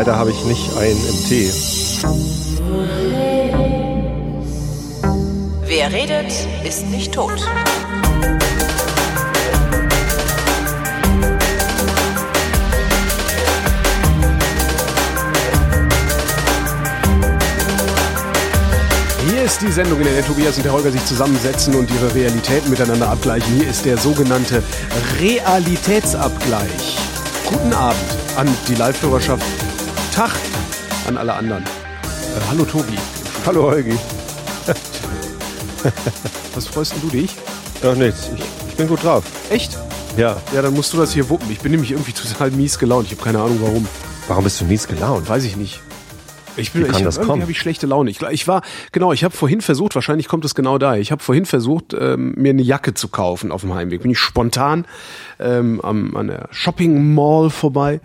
Leider habe ich nicht einen im Tee. Wer redet, ist nicht tot. Hier ist die Sendung, in der der Tobias und der Holger sich zusammensetzen und ihre Realitäten miteinander abgleichen. Hier ist der sogenannte Realitätsabgleich. Guten Abend an die Live-Hörerschaft. Tag an alle anderen. Äh, hallo Tobi. Hallo Holgi. Was freust denn du dich? Ach nichts, ich, ich bin gut drauf. Echt? Ja. Ja, dann musst du das hier wuppen. Ich bin nämlich irgendwie total mies gelaunt. Ich habe keine Ahnung warum. Warum bist du mies gelaunt? Weiß ich nicht. Ich bin, Wie kann ich, das irgendwie kommen? habe ich schlechte Laune. Ich, ich war, genau, ich habe vorhin versucht, wahrscheinlich kommt es genau daher. Ich habe vorhin versucht, ähm, mir eine Jacke zu kaufen auf dem Heimweg. Bin ich spontan ähm, am, an der Shopping Mall vorbei,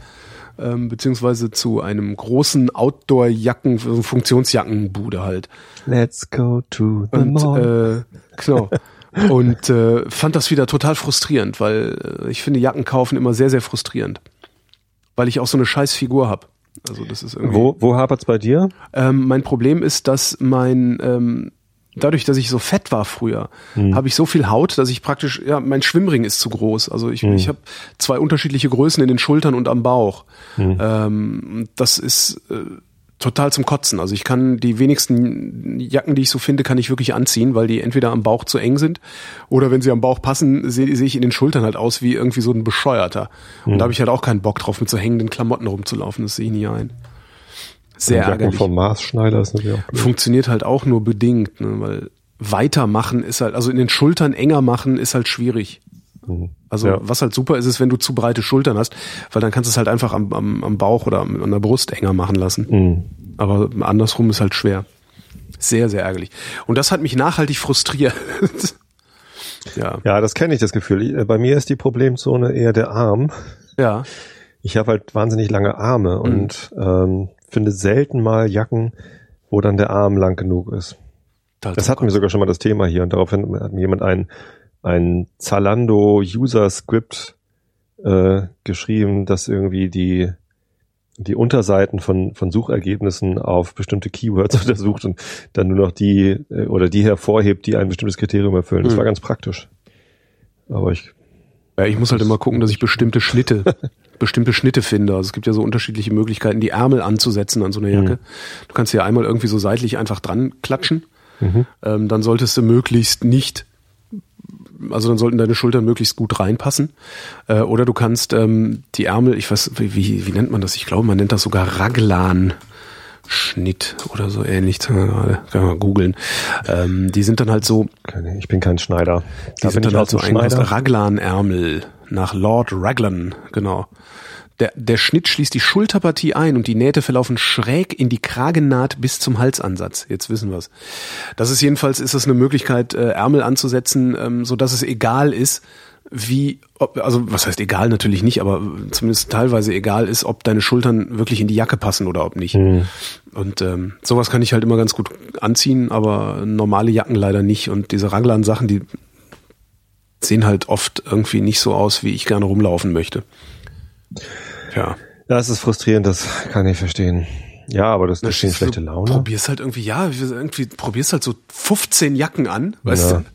ähm, beziehungsweise zu einem großen Outdoor-Jacken, so Funktionsjackenbude halt. Let's go to the Und äh, genau. Und äh, fand das wieder total frustrierend, weil äh, ich finde Jacken kaufen immer sehr, sehr frustrierend. Weil ich auch so eine scheiß Figur hab. Also das ist irgendwie. wo wo hapert's bei dir? Ähm, mein Problem ist, dass mein ähm, dadurch, dass ich so fett war früher, habe ich so viel Haut, dass ich praktisch ja mein Schwimmring ist zu groß. Also ich ich habe zwei unterschiedliche Größen in den Schultern und am Bauch. Ähm, das ist äh, total zum Kotzen. Also ich kann die wenigsten Jacken, die ich so finde, kann ich wirklich anziehen, weil die entweder am Bauch zu eng sind oder wenn sie am Bauch passen, sehe sehe ich in den Schultern halt aus wie irgendwie so ein Bescheuerter. Und da habe ich halt auch keinen Bock drauf, mit so hängenden Klamotten rumzulaufen. Das sehe ich nie ein. Sehr Jacken ärgerlich vom Maßschneider ist natürlich auch blöd. funktioniert halt auch nur bedingt, ne, weil weitermachen ist halt, also in den Schultern enger machen ist halt schwierig. Also Ja. was halt super ist, ist, wenn du zu breite Schultern hast, weil dann kannst du es halt einfach am, am, am Bauch oder an der Brust enger machen lassen. Mhm. Aber andersrum ist halt schwer. Sehr, sehr ärgerlich. Und das hat mich nachhaltig frustriert. ja. Ja, das kenne ich, das Gefühl. Äh, Bei mir ist die Problemzone eher der Arm. Ja. Ich habe halt wahnsinnig lange Mhm. Arme und ähm, finde selten mal Jacken, wo dann der Arm lang genug ist. Das hatten wir sogar schon mal das Thema hier und daraufhin hat mir jemand ein, ein Zalando User Script äh, geschrieben, dass irgendwie die die Unterseiten von, von Suchergebnissen auf bestimmte Keywords untersucht und dann nur noch die äh, oder die hervorhebt, die ein bestimmtes Kriterium erfüllen. Das Mhm. war ganz praktisch. Aber ich, Ja, ich muss halt immer gucken, dass ich bestimmte Schnitte, bestimmte Schnitte finde. Also es gibt ja so unterschiedliche Möglichkeiten, die Ärmel anzusetzen an so einer Jacke. Du kannst ja einmal irgendwie so seitlich einfach dran klatschen. Ähm, dann solltest du möglichst nicht, also dann sollten deine Schultern möglichst gut reinpassen. Äh, oder du kannst ähm, die Ärmel, ich weiß, wie, wie, wie nennt man das? Ich glaube, man nennt das sogar Raglan. Schnitt oder so ähnlich, gerade kann man googeln. Ähm, die sind dann halt so, ich bin kein Schneider. die Da sind dann halt so. Schneider. Raglan-Ärmel nach Lord Raglan, genau. Der, der Schnitt schließt die Schulterpartie ein und die Nähte verlaufen schräg in die Kragennaht bis zum Halsansatz. Jetzt wissen wir's. Das ist jedenfalls ist das eine Möglichkeit, äh, Ärmel anzusetzen, ähm, so dass es egal ist, wie, ob, also was heißt egal natürlich nicht, aber zumindest teilweise egal ist, ob deine Schultern wirklich in die Jacke passen oder ob nicht. Und ähm, sowas kann ich halt immer ganz gut anziehen, aber normale Jacken leider nicht. Und diese Raglan-Sachen, die sehen halt oft irgendwie nicht so aus, wie ich gerne rumlaufen möchte. Ja. Das ist frustrierend, das kann ich verstehen. Ja, aber das ist nicht schlechte Du Laune. Probierst halt irgendwie, ja, irgendwie probierst halt so 15 Jacken an, weißt Ja. du?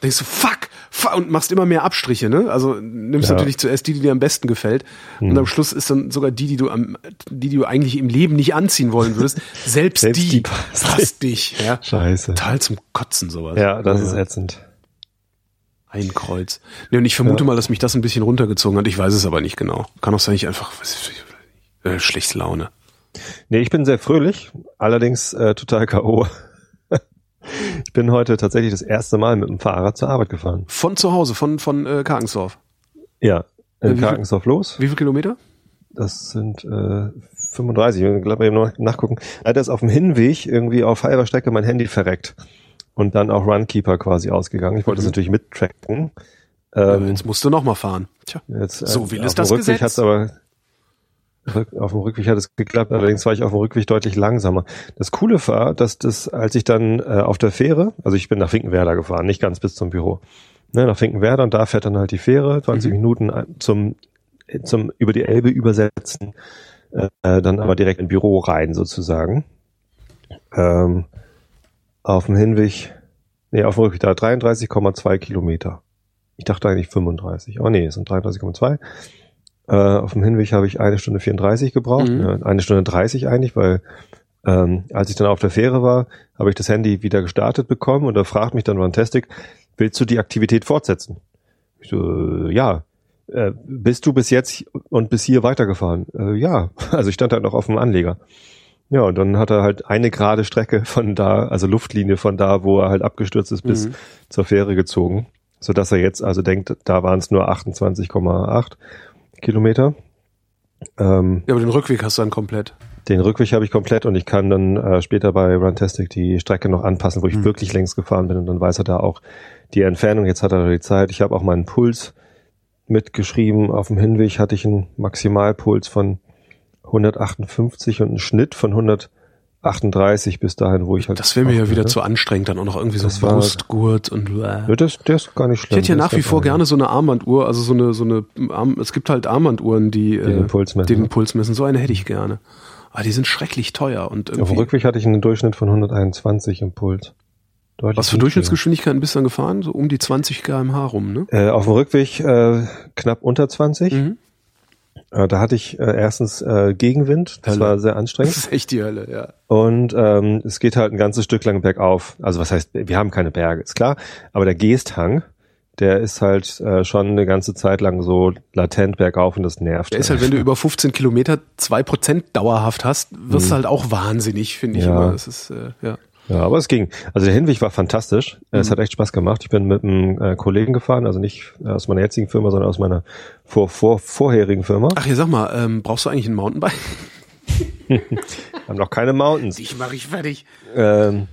Denkst du, fuck, und machst immer mehr Abstriche, ne? Also nimmst Ja. Hm. natürlich zuerst die, die dir am besten gefällt. Und am Schluss ist dann sogar die, die du am, die, die du eigentlich im Leben nicht anziehen wollen würdest, selbst, Selbst die, die passt. dich, ja. Scheiße. Total zum Kotzen sowas. Ja, das ist ätzend. Ein Kreuz. Nee, und ich vermute mal, dass mich das ein bisschen runtergezogen hat. Ich weiß es aber nicht genau. Kann auch sein, ich einfach äh, schlechte Laune. Nee, ich bin sehr fröhlich, allerdings äh, total K.O. ich bin heute tatsächlich das erste Mal mit dem Fahrrad zur Arbeit gefahren. Von zu Hause, von, von äh, Karkensdorf. Ja, in viel- Karkensdorf los. Wie viele Kilometer? Das sind äh, 35. Ich glaube, eben noch nachgucken. Leider ist auf dem Hinweg irgendwie auf halber Strecke mein Handy verreckt. Und dann auch Runkeeper quasi ausgegangen. Ich wollte das natürlich mittracken. Ähm, Jetzt musst du noch mal fahren. Tja. Jetzt, äh, So will es das Rückweg Gesetz. hat's aber auf dem Rückweg hat es geklappt, allerdings war ich auf dem Rückweg deutlich langsamer. Das Coole war, dass das, als ich dann äh, auf der Fähre, also ich bin nach Finkenwerder gefahren, nicht ganz bis zum Büro, ne, nach Finkenwerder und da fährt dann halt die Fähre, 20 Mhm. Minuten ein- zum, zum über die Elbe übersetzen äh, dann aber direkt im Büro rein sozusagen. Ähm, auf dem Hinweg, nee, auf dem Rückweg da 33,2 Kilometer. Ich dachte eigentlich 35, aber nee, es sind 33,2. Äh, auf dem Hinweg habe ich eine Stunde 34 gebraucht, Mhm. ja, eine Stunde 30 eigentlich, weil ähm, als ich dann auf der Fähre war, habe ich das Handy wieder gestartet bekommen und da fragt mich dann Fantastic, willst du die Aktivität fortsetzen? Ich so, äh, ja. Äh, bist du bis jetzt und bis hier weitergefahren? Äh, ja. Also ich stand halt noch auf dem Anleger. Ja, und dann hat er halt eine gerade Strecke von da, also Luftlinie von da, wo er halt abgestürzt ist, bis Mhm. zur Fähre gezogen. So dass er jetzt also denkt, da waren es nur 28,8 Kilometer. Ähm, Ja, aber den Rückweg hast du dann komplett. den Rückweg habe ich komplett und ich kann dann äh, später bei Runtastic die Strecke noch anpassen, wo ich Mhm. wirklich längs gefahren bin und dann weiß er da auch die Entfernung. Jetzt hat er die Zeit. Ich habe auch meinen Puls mitgeschrieben. Auf dem Hinweg hatte ich einen Maximalpuls von 158 und einen Schnitt von 138 bis dahin, wo ich halt. Das wäre mir ja wieder zu anstrengend, dann auch noch irgendwie so Das Brustgurt und bläh. Ja, das, der ist gar nicht Ich schlimm. hätte ja nach wie vor gerne so eine Armbanduhr, also so eine, so eine, Arm, es gibt halt Armbanduhren, die, den Puls messen, den ne? Puls messen. So eine hätte ich gerne. Aber die sind schrecklich teuer und Auf dem irgendwie. Rückweg hatte ich einen Durchschnitt von 121 im Puls. Deutlich Was für. Durchschnittsgeschwindigkeiten bist du dann gefahren? So um die 20 kmh rum, ne? Äh, auf dem Rückweg äh, knapp unter 20. Mhm. Äh, da hatte ich äh, erstens äh, Gegenwind, das Hölle. war sehr Das anstrengend. ist echt die Hölle, ja. Und ähm, es geht halt ein ganzes Stück lang bergauf. Also was heißt, wir haben keine Berge, ist klar. Aber der Geesthang, der ist halt äh, schon eine ganze Zeit lang so latent bergauf und das nervt. Der ist halt, wenn du über 15 Kilometer 2% dauerhaft hast, wirst du halt auch wahnsinnig, finde ich Mhm. Ja. immer. Das ist, äh, ja. Ja, aber es ging. Also der Hinweg war fantastisch. Äh, Es hat echt Spaß gemacht. Ich bin mit einem äh, Kollegen gefahren, also nicht aus meiner jetzigen Firma, sondern aus meiner vor, vor, vorherigen Firma. Ach, hier sag mal, ähm, brauchst du eigentlich ein Mountainbike? Haben noch keine Mountains. Dich mache ich fertig. Ähm,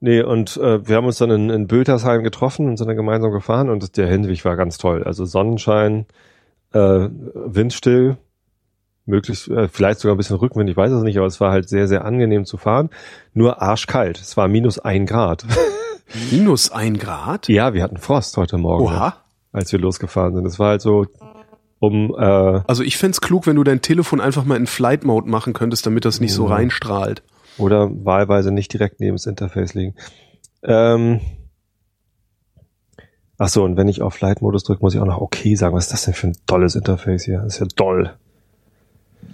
nee, und äh, wir haben uns dann in, in Bültersheim getroffen und sind dann gemeinsam gefahren und der Hinweg war ganz toll. Also Sonnenschein, äh, windstill, möglichst, äh, vielleicht sogar ein bisschen Rückwind, ich weiß es nicht, aber es war halt sehr, sehr angenehm zu fahren. Nur arschkalt. Es war minus ein Grad. Minus ein Grad? ja, wir hatten Frost heute Morgen, Oha. als wir losgefahren sind. Es war halt so um äh, Also ich fänd's klug, wenn du dein Telefon einfach mal in Flight Mode machen könntest, damit das nicht so reinstrahlt. oder wahlweise nicht direkt neben das Interface liegen. Ähm, ach so, und wenn ich auf Flight-Modus drücke, muss ich auch noch okay sagen. Was ist das denn für ein tolles Interface hier? Das ist ja toll.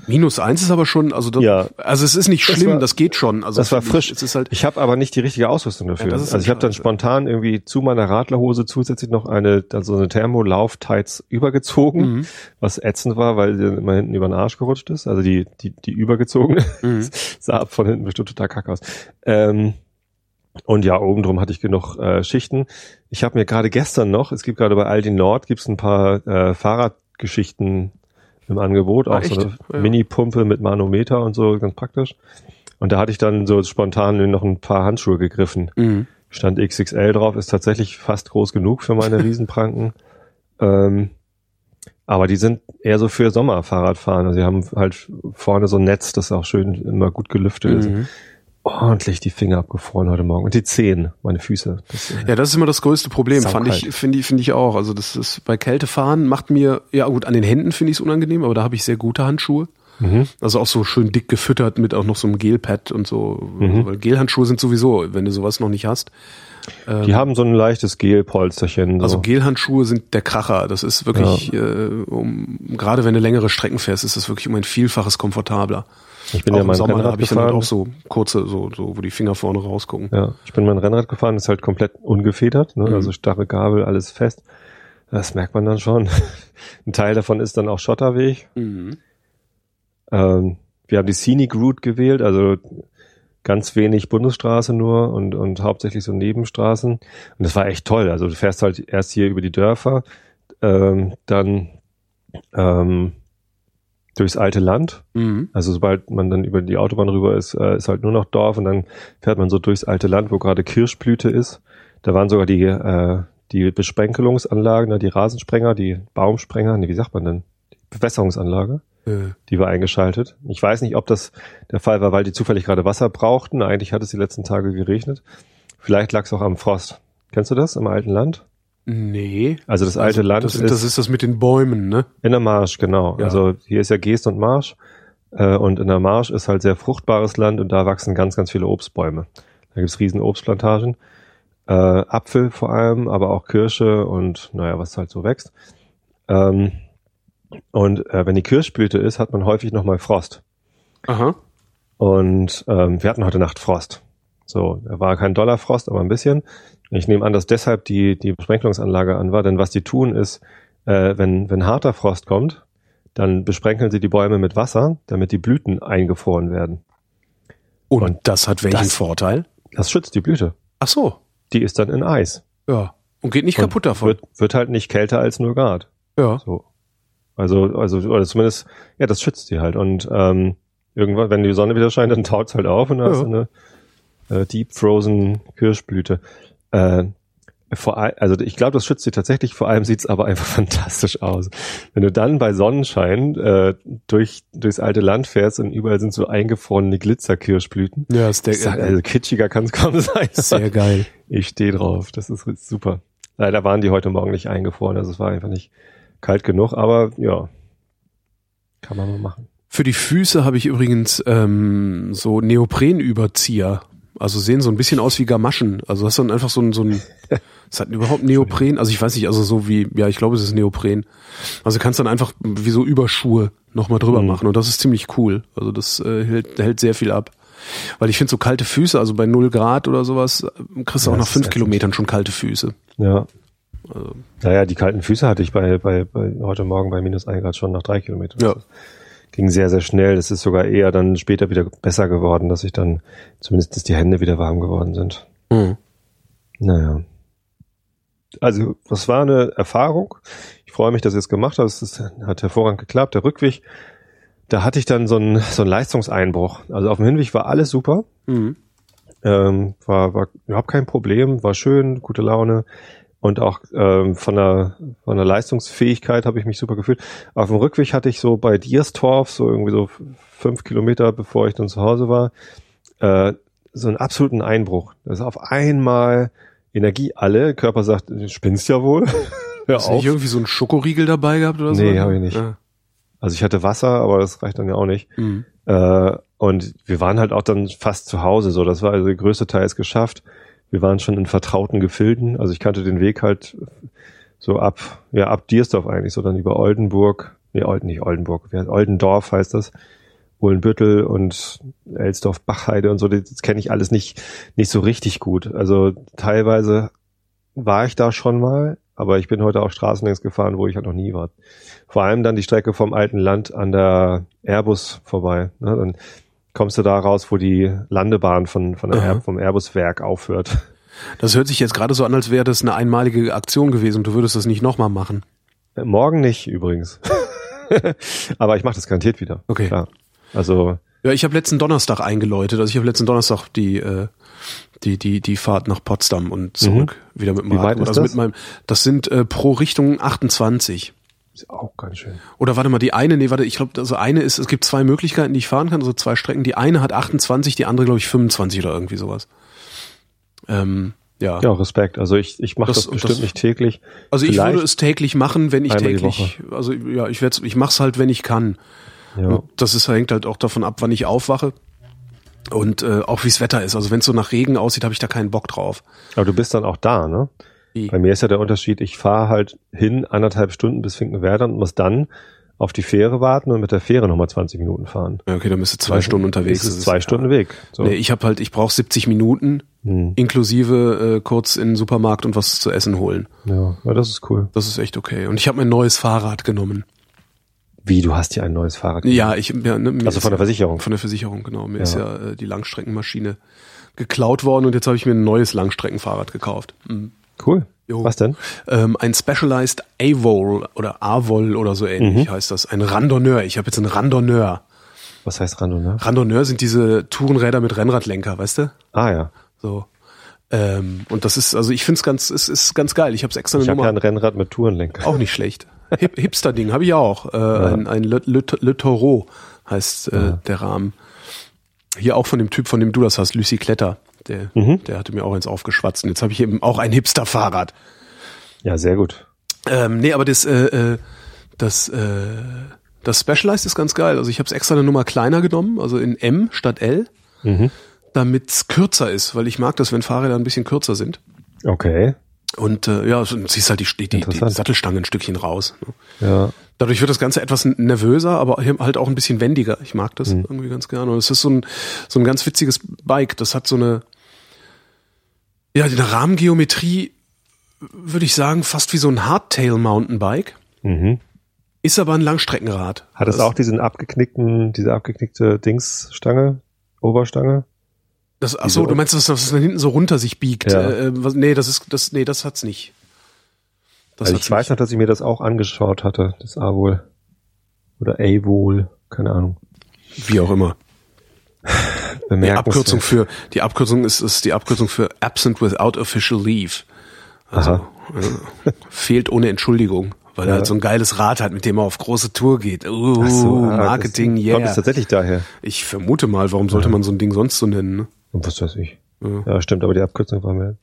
Minus eins ist aber schon, also das, Ja. also es ist nicht Das schlimm, war- das geht schon. Also das war frisch. Ich, es ist halt, Ich habe aber nicht die richtige Ausrüstung dafür. Ja, das also ich habe dann spontan irgendwie zu meiner Radlerhose zusätzlich noch eine, also eine Thermolauf-Tights übergezogen, Mhm. was ätzend war, weil sie dann immer hinten über den Arsch gerutscht ist. Also die, die, die übergezogene. Mhm. sah ab von hinten bestimmt total kack aus. Ähm, und ja, oben drum hatte ich genug äh, Schichten. Ich habe mir gerade gestern noch, es gibt gerade bei Aldi Nord, gibt's ein paar äh, Fahrradgeschichten im Angebot, Ah, auch so echt? eine Ja. Mini-Pumpe mit Manometer und so, ganz praktisch. Und da hatte ich dann so spontan noch ein paar Handschuhe gegriffen. Mhm. Stand XXL drauf, ist tatsächlich fast groß genug für meine Riesenpranken. ähm, aber die sind eher so für Sommerfahrradfahren. Also sie haben halt vorne so ein Netz, das auch schön immer gut gelüftet ist. Ordentlich die Finger abgefroren heute Morgen. Und die Zehen, meine Füße. Das, äh, Ja, das ist immer das größte Problem, fand Saukalt. ich, finde ich, finde ich auch. Also das ist bei Kältefahren macht mir, ja gut, an den Händen finde ich es unangenehm, aber da habe ich sehr gute Handschuhe. mhm. Also auch so schön dick gefüttert mit auch noch so einem Gelpad und so. Mhm. Weil Gelhandschuhe sind sowieso, wenn du sowas noch nicht hast. Die haben so ein leichtes Gelpolsterchen. So. Also Gelhandschuhe sind der Kracher. Das ist wirklich, äh, um, gerade wenn du längere Strecken fährst, ist das wirklich um ein Vielfaches komfortabler. Ich bin auch ja im mein Sommer Rennrad ich dann halt gefahren. auch so kurze, so, so, wo die Finger vorne rausgucken. Ja, ich bin mein Rennrad gefahren, ist halt komplett ungefedert, ne? Mhm. also starre Gabel, alles fest. Das merkt man dann schon. Ein Teil davon ist dann auch Schotterweg. Mhm. Ähm, wir haben die Scenic Route gewählt, also ganz wenig Bundesstraße nur und, und hauptsächlich so Nebenstraßen. Und das war echt toll. Also du fährst halt erst hier über die Dörfer, ähm, dann ähm, durchs alte Land. Mhm. Also sobald man dann über die Autobahn rüber ist, äh, ist halt nur noch Dorf und dann fährt man so durchs alte Land, wo gerade Kirschblüte ist. Da waren sogar die, äh, die Besprenkelungsanlagen, ne, die Rasensprenger, die Baumsprenger, nee, wie sagt man denn? Die Bewässerungsanlage, Äh, die war eingeschaltet. Ich weiß nicht, ob das der Fall war, weil die zufällig gerade Wasser brauchten. Eigentlich hat es die letzten Tage geregnet. Vielleicht lag es auch am Frost. Kennst du das im alten Land? Nee. Also das alte also, Land das, ist, das ist das mit den Bäumen, ne? in der Marsch, genau. Ja. Also hier ist ja Geest und Marsch. Äh, und in der Marsch ist halt sehr fruchtbares Land und da wachsen ganz, ganz viele Obstbäume. Da gibt's riesen Obstplantagen. Äh, Apfel vor allem, aber auch Kirsche und naja, was halt so wächst. Ähm, und äh, wenn die Kirschblüte ist, hat man häufig nochmal Frost. Aha. Und ähm, wir hatten heute Nacht Frost. So, da war kein Dollarfrost, aber ein bisschen. Ich nehme an, dass deshalb die, die Besprenkelungsanlage an war, denn was die tun ist, äh, wenn, wenn harter Frost kommt, dann besprenkeln sie die Bäume mit Wasser, damit die Blüten eingefroren werden. Und, Und das hat welchen das- Vorteil? Das schützt die Blüte. Ach so. Die ist dann in Eis. Ja. Und geht nicht Und kaputt davon. Wird, wird halt nicht kälter als 0 Grad. ja. So. Also, also, oder zumindest, ja, das schützt die halt. Und ähm, irgendwann, wenn die Sonne wieder scheint, dann taut's halt auf und dann Ja. hast du eine äh, Deep Frozen Kirschblüte. Äh, vor also ich glaube, das schützt sie tatsächlich, vor allem sieht's aber einfach fantastisch aus. Wenn du dann bei Sonnenschein äh, durch durchs alte Land fährst und überall sind so eingefrorene Glitzerkirschblüten. Ja, ist der, sag, also kitschiger kann's kaum sein. sehr geil. Ich stehe drauf. Das ist super. Leider waren die heute Morgen nicht eingefroren, also es war einfach nicht kalt genug, aber ja, kann man mal machen. Für die Füße habe ich übrigens ähm, so Neoprenüberzieher. Also sehen so ein bisschen aus wie Gamaschen. Also hast dann einfach so ein, so ein, es hat überhaupt Neopren, also ich weiß nicht, also so wie, ja, ich glaube, es ist Neopren. Also kannst dann einfach wie so Überschuhe nochmal drüber Mhm. machen und das ist ziemlich cool. Also das äh, hält, hält sehr viel ab. Weil ich finde so kalte Füße, also bei 0 Grad oder sowas, äh, kriegst du Ja, auch nach fünf. Kilometern schon kalte Füße. Ja. Naja, die kalten Füße hatte ich bei, bei, bei heute Morgen bei minus 1 Grad schon nach drei Kilometern. Ja. Ging sehr, sehr schnell. Das ist sogar eher dann später wieder besser geworden, dass ich dann zumindest die Hände wieder warm geworden sind. Mhm. Naja. Also, das war eine Erfahrung. Ich freue mich, dass ihr es gemacht habt. Es ist- hat hervorragend geklappt. Der Rückweg, da hatte ich dann so einen, so einen Leistungseinbruch. Also auf dem Hinweg war alles super. Mhm. Ähm, war, war überhaupt kein Problem, war schön, gute Laune. Und auch ähm, von, der, von der Leistungsfähigkeit habe ich mich super gefühlt. Auf dem Rückweg hatte ich so bei Dierstorf, so irgendwie so fünf Kilometer, bevor ich dann zu Hause war, äh, so einen absoluten Einbruch. Das ist auf einmal Energie alle. Körper sagt, du spinnst ja wohl. Hör Hast du nicht irgendwie so einen Schokoriegel dabei gehabt oder so? Nee, hab ich nicht. Ja. Also ich hatte Wasser, aber das reicht dann ja auch nicht. Mhm. Äh, und wir waren halt auch dann fast zu Hause. So, das war also der größte Teil ist geschafft. Wir waren schon in vertrauten Gefilden. Also ich kannte den Weg halt so ab, ja, ab Diersdorf eigentlich, so dann über Oldenburg, nee, Olden, nicht Oldenburg, Oldendorf heißt das. Uhlenbüttel und Elsdorf, Bachheide und so, das, das kenne ich alles nicht, nicht so richtig gut. Also teilweise war ich da schon mal, aber ich bin heute auch Straßenlängs gefahren, wo ich halt noch nie war. Vor allem dann die Strecke vom alten Land an der Airbus vorbei. Ne? Dann kommst du da raus, wo die Landebahn von, von. Air, vom Airbus-Werk aufhört. Das hört sich jetzt gerade so an, als wäre das eine einmalige Aktion gewesen und du würdest das nicht nochmal machen. Äh, Morgen nicht übrigens. aber ich mache das garantiert wieder. Okay. Klar. Also Ja, ich habe letzten Donnerstag eingeläutet. Also ich habe letzten Donnerstag die äh, die die die Fahrt nach Potsdam und zurück wieder mit Mhm. Wie weit ist also das? mit meinem. Das sind äh, pro Richtung 28. ist auch ganz schön. Oder warte mal, die eine, nee, warte, ich glaube, also eine ist, es gibt zwei Möglichkeiten, die ich fahren kann, also zwei Strecken. Die eine hat 28, die andere glaube ich 25 oder irgendwie sowas. Ähm, ja. Ja, Respekt. Also ich, ich mache Das- das, bestimmt das- nicht täglich. Also ich Vielleicht- würde es täglich machen, wenn ich täglich, also ja, ich werde, ich mach's halt, wenn ich kann. Ja. Und das ist hängt halt auch davon ab, wann ich aufwache und äh, auch wie's Wetter ist. Also wenn es so nach Regen aussieht, habe ich da keinen Bock drauf. Aber du bist dann auch da, ne? Wie? Bei mir ist ja der Unterschied, ich fahre halt hin anderthalb Stunden bis Finkenwerder und muss dann auf die Fähre warten und mit der Fähre nochmal 20 Minuten fahren. Ja, okay, dann bist du zwei Stunden unterwegs. Das ist zwei ja. Stunden Weg. So. Nee, ich habe halt, ich brauche 70 Minuten Hm. inklusive äh, kurz in den Supermarkt und was zu essen holen. ja, ja, das ist cool. Das ist echt okay. Und ich habe mein neues Fahrrad genommen. Wie, du hast dir ein neues Fahrrad Ja, ich ja, ne, Also von der ja- Versicherung. Von der Versicherung, genau. Mir Ja. ist ja äh, die Langstreckenmaschine geklaut worden und jetzt habe ich mir ein neues Langstreckenfahrrad gekauft. Mhm. Cool. Jo. Was denn? Ähm, ein Specialized AVOL oder AVOL oder so Mhm. ähnlich heißt das. Ein Randonneur. Ich habe jetzt einen Randonneur. Was heißt Rando, ne? Randonneur sind diese Tourenräder mit Rennradlenker, weißt du? Ah ja. So. Ähm, und das ist, also ich finde es ganz, es ist ganz geil. Ich habe es extra eine Ich habe Nummer. ja ein Rennrad mit Tourenlenker. Auch nicht schlecht. Hip Hipster-Ding habe ich auch. Äh, Ein, ein Le, Le, Le Taureau heißt äh, der Rahmen. Hier auch von dem Typ, von dem du das hast, Lucy Kletter. Der, Mhm. der hatte mir auch eins aufgeschwatzt. Und jetzt habe ich eben auch ein Hipster-Fahrrad. Ja, sehr gut. Ähm, nee, aber das, äh, äh, das, äh, das Specialized ist ganz geil. Also ich habe es extra eine Nummer kleiner genommen, also in M statt L, Mhm. damit es kürzer ist, weil ich mag das, wenn Fahrräder ein bisschen kürzer sind. Okay. Und äh, ja, du ziehst halt die, die, die. Sattelstange ein Stückchen raus. Ne? Ja. Dadurch wird das Ganze etwas nervöser, aber halt auch ein bisschen wendiger. Ich mag Mhm. das irgendwie ganz gerne. Und es ist so ein, so ein ganz witziges Bike. Das hat so eine, ja, eine Rahmengeometrie, würde ich sagen, fast wie so ein Hardtail Mountainbike. Mhm. Ist aber ein Langstreckenrad. Hat es auch diesen abgeknickten, diese abgeknickte Dingsstange, Oberstange? Das, ach so, du meinst, dass das dann hinten so runter sich biegt? Ja. Äh, was, nee, das ist, das, nee, das hat's nicht. Das Also hat's ich weiß nicht. noch, dass ich mir das auch angeschaut hatte, das A-Wohl. Oder A-Wohl, keine Ahnung. Wie auch immer. Die Bemerkenswert. Abkürzung für, die Abkürzung ist, ist die Abkürzung für absent without official leave. Also, äh, fehlt ohne Entschuldigung, weil er Ja. halt so ein geiles Rad hat, mit dem er auf große Tour geht. Uh, Ach so, ah, Marketing, das, yeah. Kommt es tatsächlich daher? Ich vermute mal, warum sollte man so ein Ding sonst so nennen? Ne? Und was weiß ich. Ja. Ja, stimmt, aber die Abkürzung war mir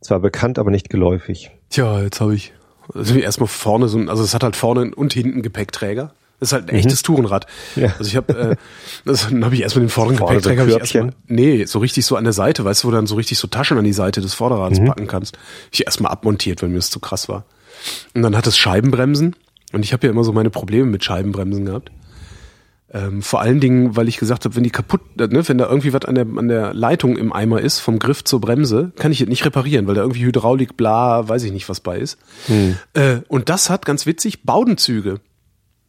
zwar bekannt, aber nicht geläufig. Tja, jetzt habe ich also erstmal vorne so ein, also es hat halt vorne und hinten Gepäckträger. Das ist halt ein echtes Tourenrad. Mhm. Ja. Also ich habe, äh, das- dann habe ich erstmal den vorderen ein Gepäckträger. hab ich erstmal, nee, so richtig so an der Seite, weißt du, wo du dann so richtig so Taschen an die Seite des Mhm. Vorderrads packen kannst. Ich erstmal abmontiert, weil mir das zu krass war. Und dann hat es Scheibenbremsen. Und ich habe ja immer so meine Probleme mit Scheibenbremsen gehabt. Ähm, vor allen Dingen, weil ich gesagt habe, wenn die kaputt, äh, ne, wenn da irgendwie was an der, an der Leitung im Eimer ist, vom Griff zur Bremse, kann ich es nicht reparieren, weil da irgendwie Hydraulik, bla, weiß ich nicht, was bei ist. Hm. Äh, und das hat, ganz witzig, Baudenzüge.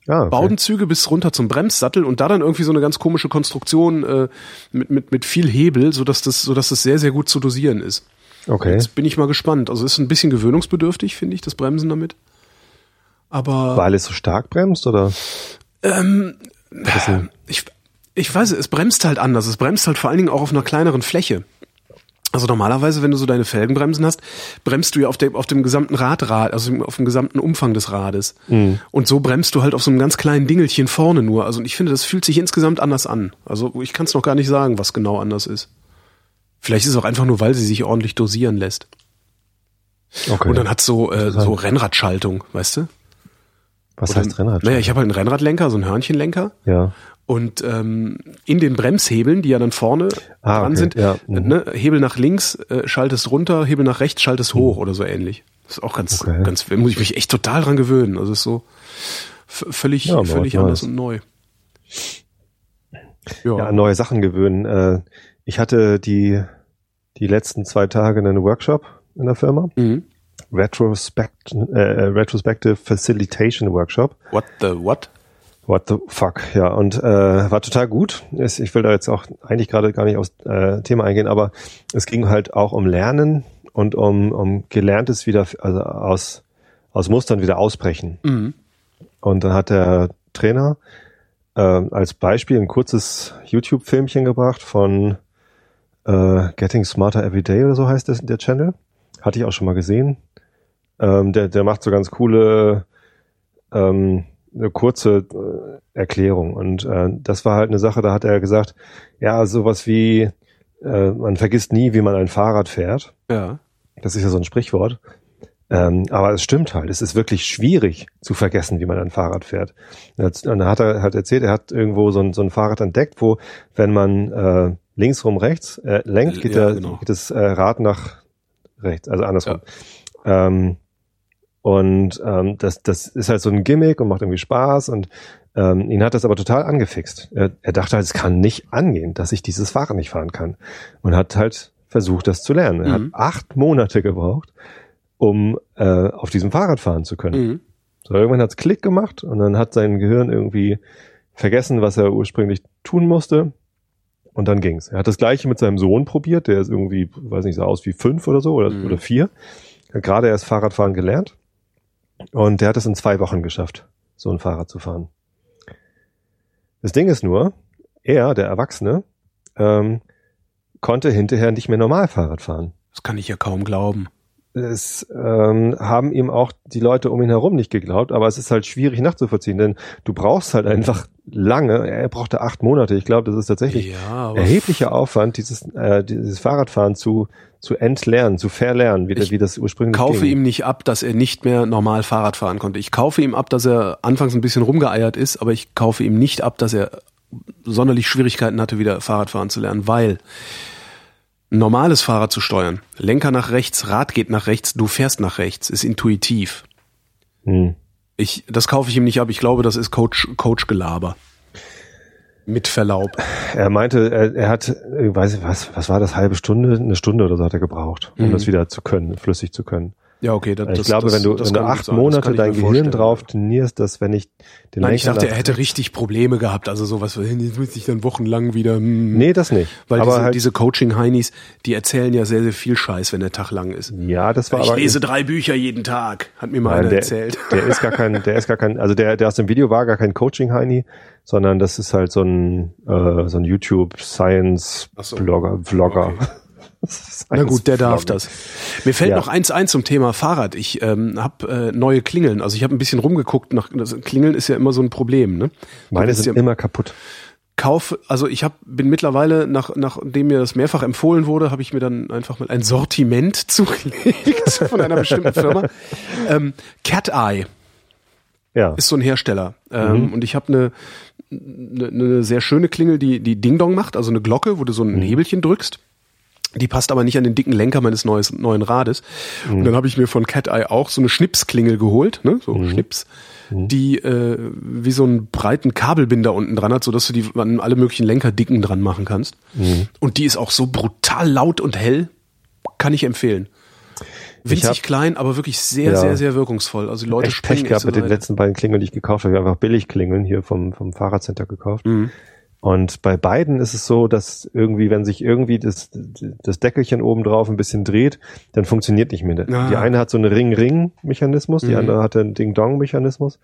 Ah, okay. Baudenzüge bis runter zum Bremssattel und da dann irgendwie so eine ganz komische Konstruktion äh, mit, mit, mit viel Hebel, sodass das, sodass das sehr, sehr gut zu dosieren ist. Okay. Jetzt bin ich mal gespannt. Also ist ein bisschen gewöhnungsbedürftig, finde ich, das Bremsen damit. Aber Weil es so stark bremst, oder? ähm, ich, ich weiß, es bremst halt anders. Es bremst halt vor allen Dingen auch auf einer kleineren Fläche. Also normalerweise, wenn du so deine Felgenbremsen hast, bremst du ja auf dem, auf dem gesamten Radrad, also auf dem gesamten Umfang des Rades. Und so bremst du halt auf so einem ganz kleinen Dingelchen vorne nur. Also und ich finde, das fühlt sich insgesamt anders an. Also ich kann es noch gar nicht sagen, was genau anders ist. Vielleicht ist es auch einfach nur, weil sie sich ordentlich dosieren lässt. okay. Und dann hat so äh, so Rennradschaltung, weißt du? was Oder- heißt Rennrad? Naja, ich habe halt einen Rennradlenker, so einen Hörnchenlenker. ja. Und ähm, in den Bremshebeln, die ja dann vorne Ah, dran okay, sind, ja, mhm. ne, Hebel nach links, äh, schaltest runter, Hebel nach rechts, schaltest hoch oder so ähnlich. Das ist auch ganz, Okay. ganz, muss ich mich echt total dran gewöhnen. Also ist so völlig, Ja, völlig anders und neu. ja, an neue Sachen gewöhnen. Äh, ich hatte die, die letzten zwei Tage einen Workshop in der Firma. Mhm. Retrospect, äh, Retrospective Facilitation Workshop. What the what? What the fuck, ja. Und äh, war total gut. Ich will da jetzt auch eigentlich gerade gar nicht aufs äh, Thema eingehen, aber es ging halt auch um Lernen und um, um Gelerntes wieder, also aus, aus Mustern wieder ausbrechen. Mhm. Und dann hat der Trainer äh, als Beispiel ein kurzes YouTube-Filmchen gebracht von äh, Getting Smarter Every Day oder so heißt das, der Channel. Hatte ich auch schon mal gesehen. Ähm, der, der macht so ganz coole, ähm, eine kurze äh, Erklärung. Und äh, das war halt eine Sache, da hat er gesagt, ja, sowas wie, äh, man vergisst nie, wie man ein Fahrrad fährt. Ja. Das ist ja so ein Sprichwort. Ähm, aber es stimmt halt. Es ist wirklich schwierig zu vergessen, wie man ein Fahrrad fährt. Und dann hat er halt erzählt, er hat irgendwo so ein, so ein Fahrrad entdeckt, wo, wenn man äh, links rum rechts äh, lenkt, geht, Ja, der, genau. geht das äh, Rad nach rechts, also andersrum. Ähm, und ähm, das, das ist halt so ein Gimmick und macht irgendwie Spaß und ähm, ihn hat das aber total angefixt. Er, er dachte halt, es kann nicht angehen, dass ich dieses Fahrrad nicht fahren kann. Und hat halt versucht, das zu lernen. Er Mhm. hat acht Monate gebraucht, um äh, auf diesem Fahrrad fahren zu können. Mhm. So, irgendwann hat's Klick gemacht und dann hat sein Gehirn irgendwie vergessen, was er ursprünglich tun musste. Und dann ging's. Er hat das gleiche mit seinem Sohn probiert, der ist irgendwie, weiß nicht, sah aus wie fünf oder so oder, Mhm. oder vier. Hat gerade erst Fahrradfahren gelernt. Und der hat es in zwei Wochen geschafft, so ein Fahrrad zu fahren. Das Ding ist nur, er, der Erwachsene, ähm, konnte hinterher nicht mehr normal Fahrrad fahren. Das kann ich ja kaum glauben. Es ähm, haben ihm auch die Leute um ihn herum nicht geglaubt, aber es ist halt schwierig nachzuvollziehen, denn du brauchst halt einfach lange, er brauchte acht Monate. Ich glaube, das ist tatsächlich Ja, erheblicher Aufwand, dieses, äh, dieses Fahrradfahren zu, zu entlernen, zu verlernen, wie, Ich wie das ursprünglich kaufe ging. ihm nicht ab, dass er nicht mehr normal Fahrrad fahren konnte. Ich kaufe ihm ab, dass er anfangs ein bisschen rumgeeiert ist, aber ich kaufe ihm nicht ab, dass er sonderlich Schwierigkeiten hatte, wieder Fahrrad fahren zu lernen, weil normales Fahrrad zu steuern, Lenker nach rechts, Rad geht nach rechts, du fährst nach rechts, ist intuitiv. Hm. Ich, das kaufe ich ihm nicht ab. Ich glaube, das ist Coach, Coach-Gelaber. Mit Verlaub. Er meinte, er, er hat, äh, weiß ich was, was war das, halbe Stunde, eine Stunde oder so hat er gebraucht, um Mhm. das wieder zu können, flüssig zu können. Ja, okay. Das, ich das- glaube, das, wenn du, wenn du acht sein. Monate ich dein Gehirn drauf trainierst, dass wenn ich den Nein, ich dachte, er hätte richtig Probleme gehabt. Also sowas, jetzt müsste ich dann wochenlang wieder. hm. Nee, das nicht. Weil aber diese, halt, diese Coaching-Heinis, die erzählen ja sehr, sehr viel Scheiß, wenn der Tag lang ist. ja, das war Ich aber lese drei Bücher jeden Tag, hat mir mal Nein, einer der, erzählt. der ist gar kein, der ist gar kein, also der, der aus dem Video war gar kein Coaching-Heini, sondern das ist halt so ein, äh, so ein so. YouTube-Science-Blogger, Vlogger. Okay. Na gut, der darf das. Mir fällt Ja. noch eins ein zum Thema Fahrrad. Ich ähm, habe äh, neue Klingeln. Also ich habe ein bisschen rumgeguckt. Nach, das Klingeln ist ja immer so ein Problem. Ne? Meine sind ja, immer kaputt. Kauf, also ich hab, bin mittlerweile, nach, nachdem mir das mehrfach empfohlen wurde, habe ich mir dann einfach mal ein Sortiment zugelegt von einer bestimmten Firma. Ähm, Cat Eye Ja. ist so ein Hersteller. Ähm, Und ich habe eine, eine, eine sehr schöne Klingel, die, die Ding Dong macht, also eine Glocke, wo du so ein Hebelchen drückst. Die passt aber nicht an den dicken Lenker meines neues, neuen Rades. Und dann habe ich mir von Cat Eye auch so eine Schnipsklingel geholt, ne? so Schnips, die äh, wie so einen breiten Kabelbinder unten dran hat, sodass du die an alle möglichen Lenkerdicken dran machen kannst. Und die ist auch so brutal laut und hell, kann ich empfehlen. Winzig hab- klein, aber wirklich sehr, Ja. sehr, sehr wirkungsvoll. Also die Leute echt Pech springen gehabt echt mit den letzten beiden Klingeln, die ich gekauft habe. Ich habe einfach Billigklingeln hier vom, vom Fahrradcenter gekauft. Mhm. Und bei beiden ist es so, dass irgendwie, wenn sich irgendwie das, das Deckelchen oben drauf ein bisschen dreht, dann funktioniert nicht mehr. Ah. Die eine hat so einen Ring-Ring-Mechanismus, die Mhm. andere hat einen Ding-Dong-Mechanismus.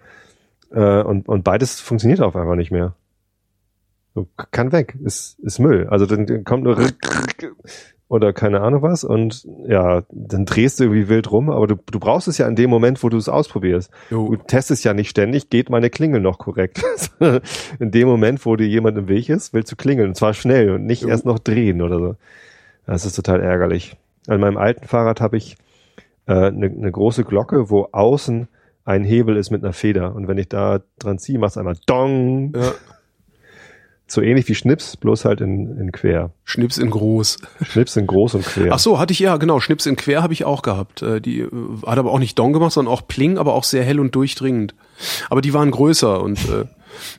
Äh, und, und beides funktioniert auf einmal nicht mehr. So, kann weg, ist, ist Müll. Also dann, dann kommt nur oder keine Ahnung was und ja, dann drehst du wie wild rum, aber du, du brauchst es ja in dem Moment, wo du es ausprobierst. Jo. Du testest ja nicht ständig, geht meine Klingel noch korrekt. in dem Moment, wo dir jemand im Weg ist, willst du klingeln und zwar schnell und nicht Jo. erst noch drehen oder so. Das ist total ärgerlich. An meinem alten Fahrrad habe ich eine äh, ne ne große Glocke, wo außen ein Hebel ist mit einer Feder und wenn ich da dran ziehe, macht es einmal Dong. Ja. So ähnlich wie Schnips, bloß halt in, in quer. Schnips in groß. Schnips in groß und quer. Ach so, hatte ich ja, genau. Schnips in quer habe ich auch gehabt. Äh, Die äh, hat aber auch nicht Dong gemacht, sondern auch Pling, aber auch sehr hell und durchdringend. Aber die waren größer und äh,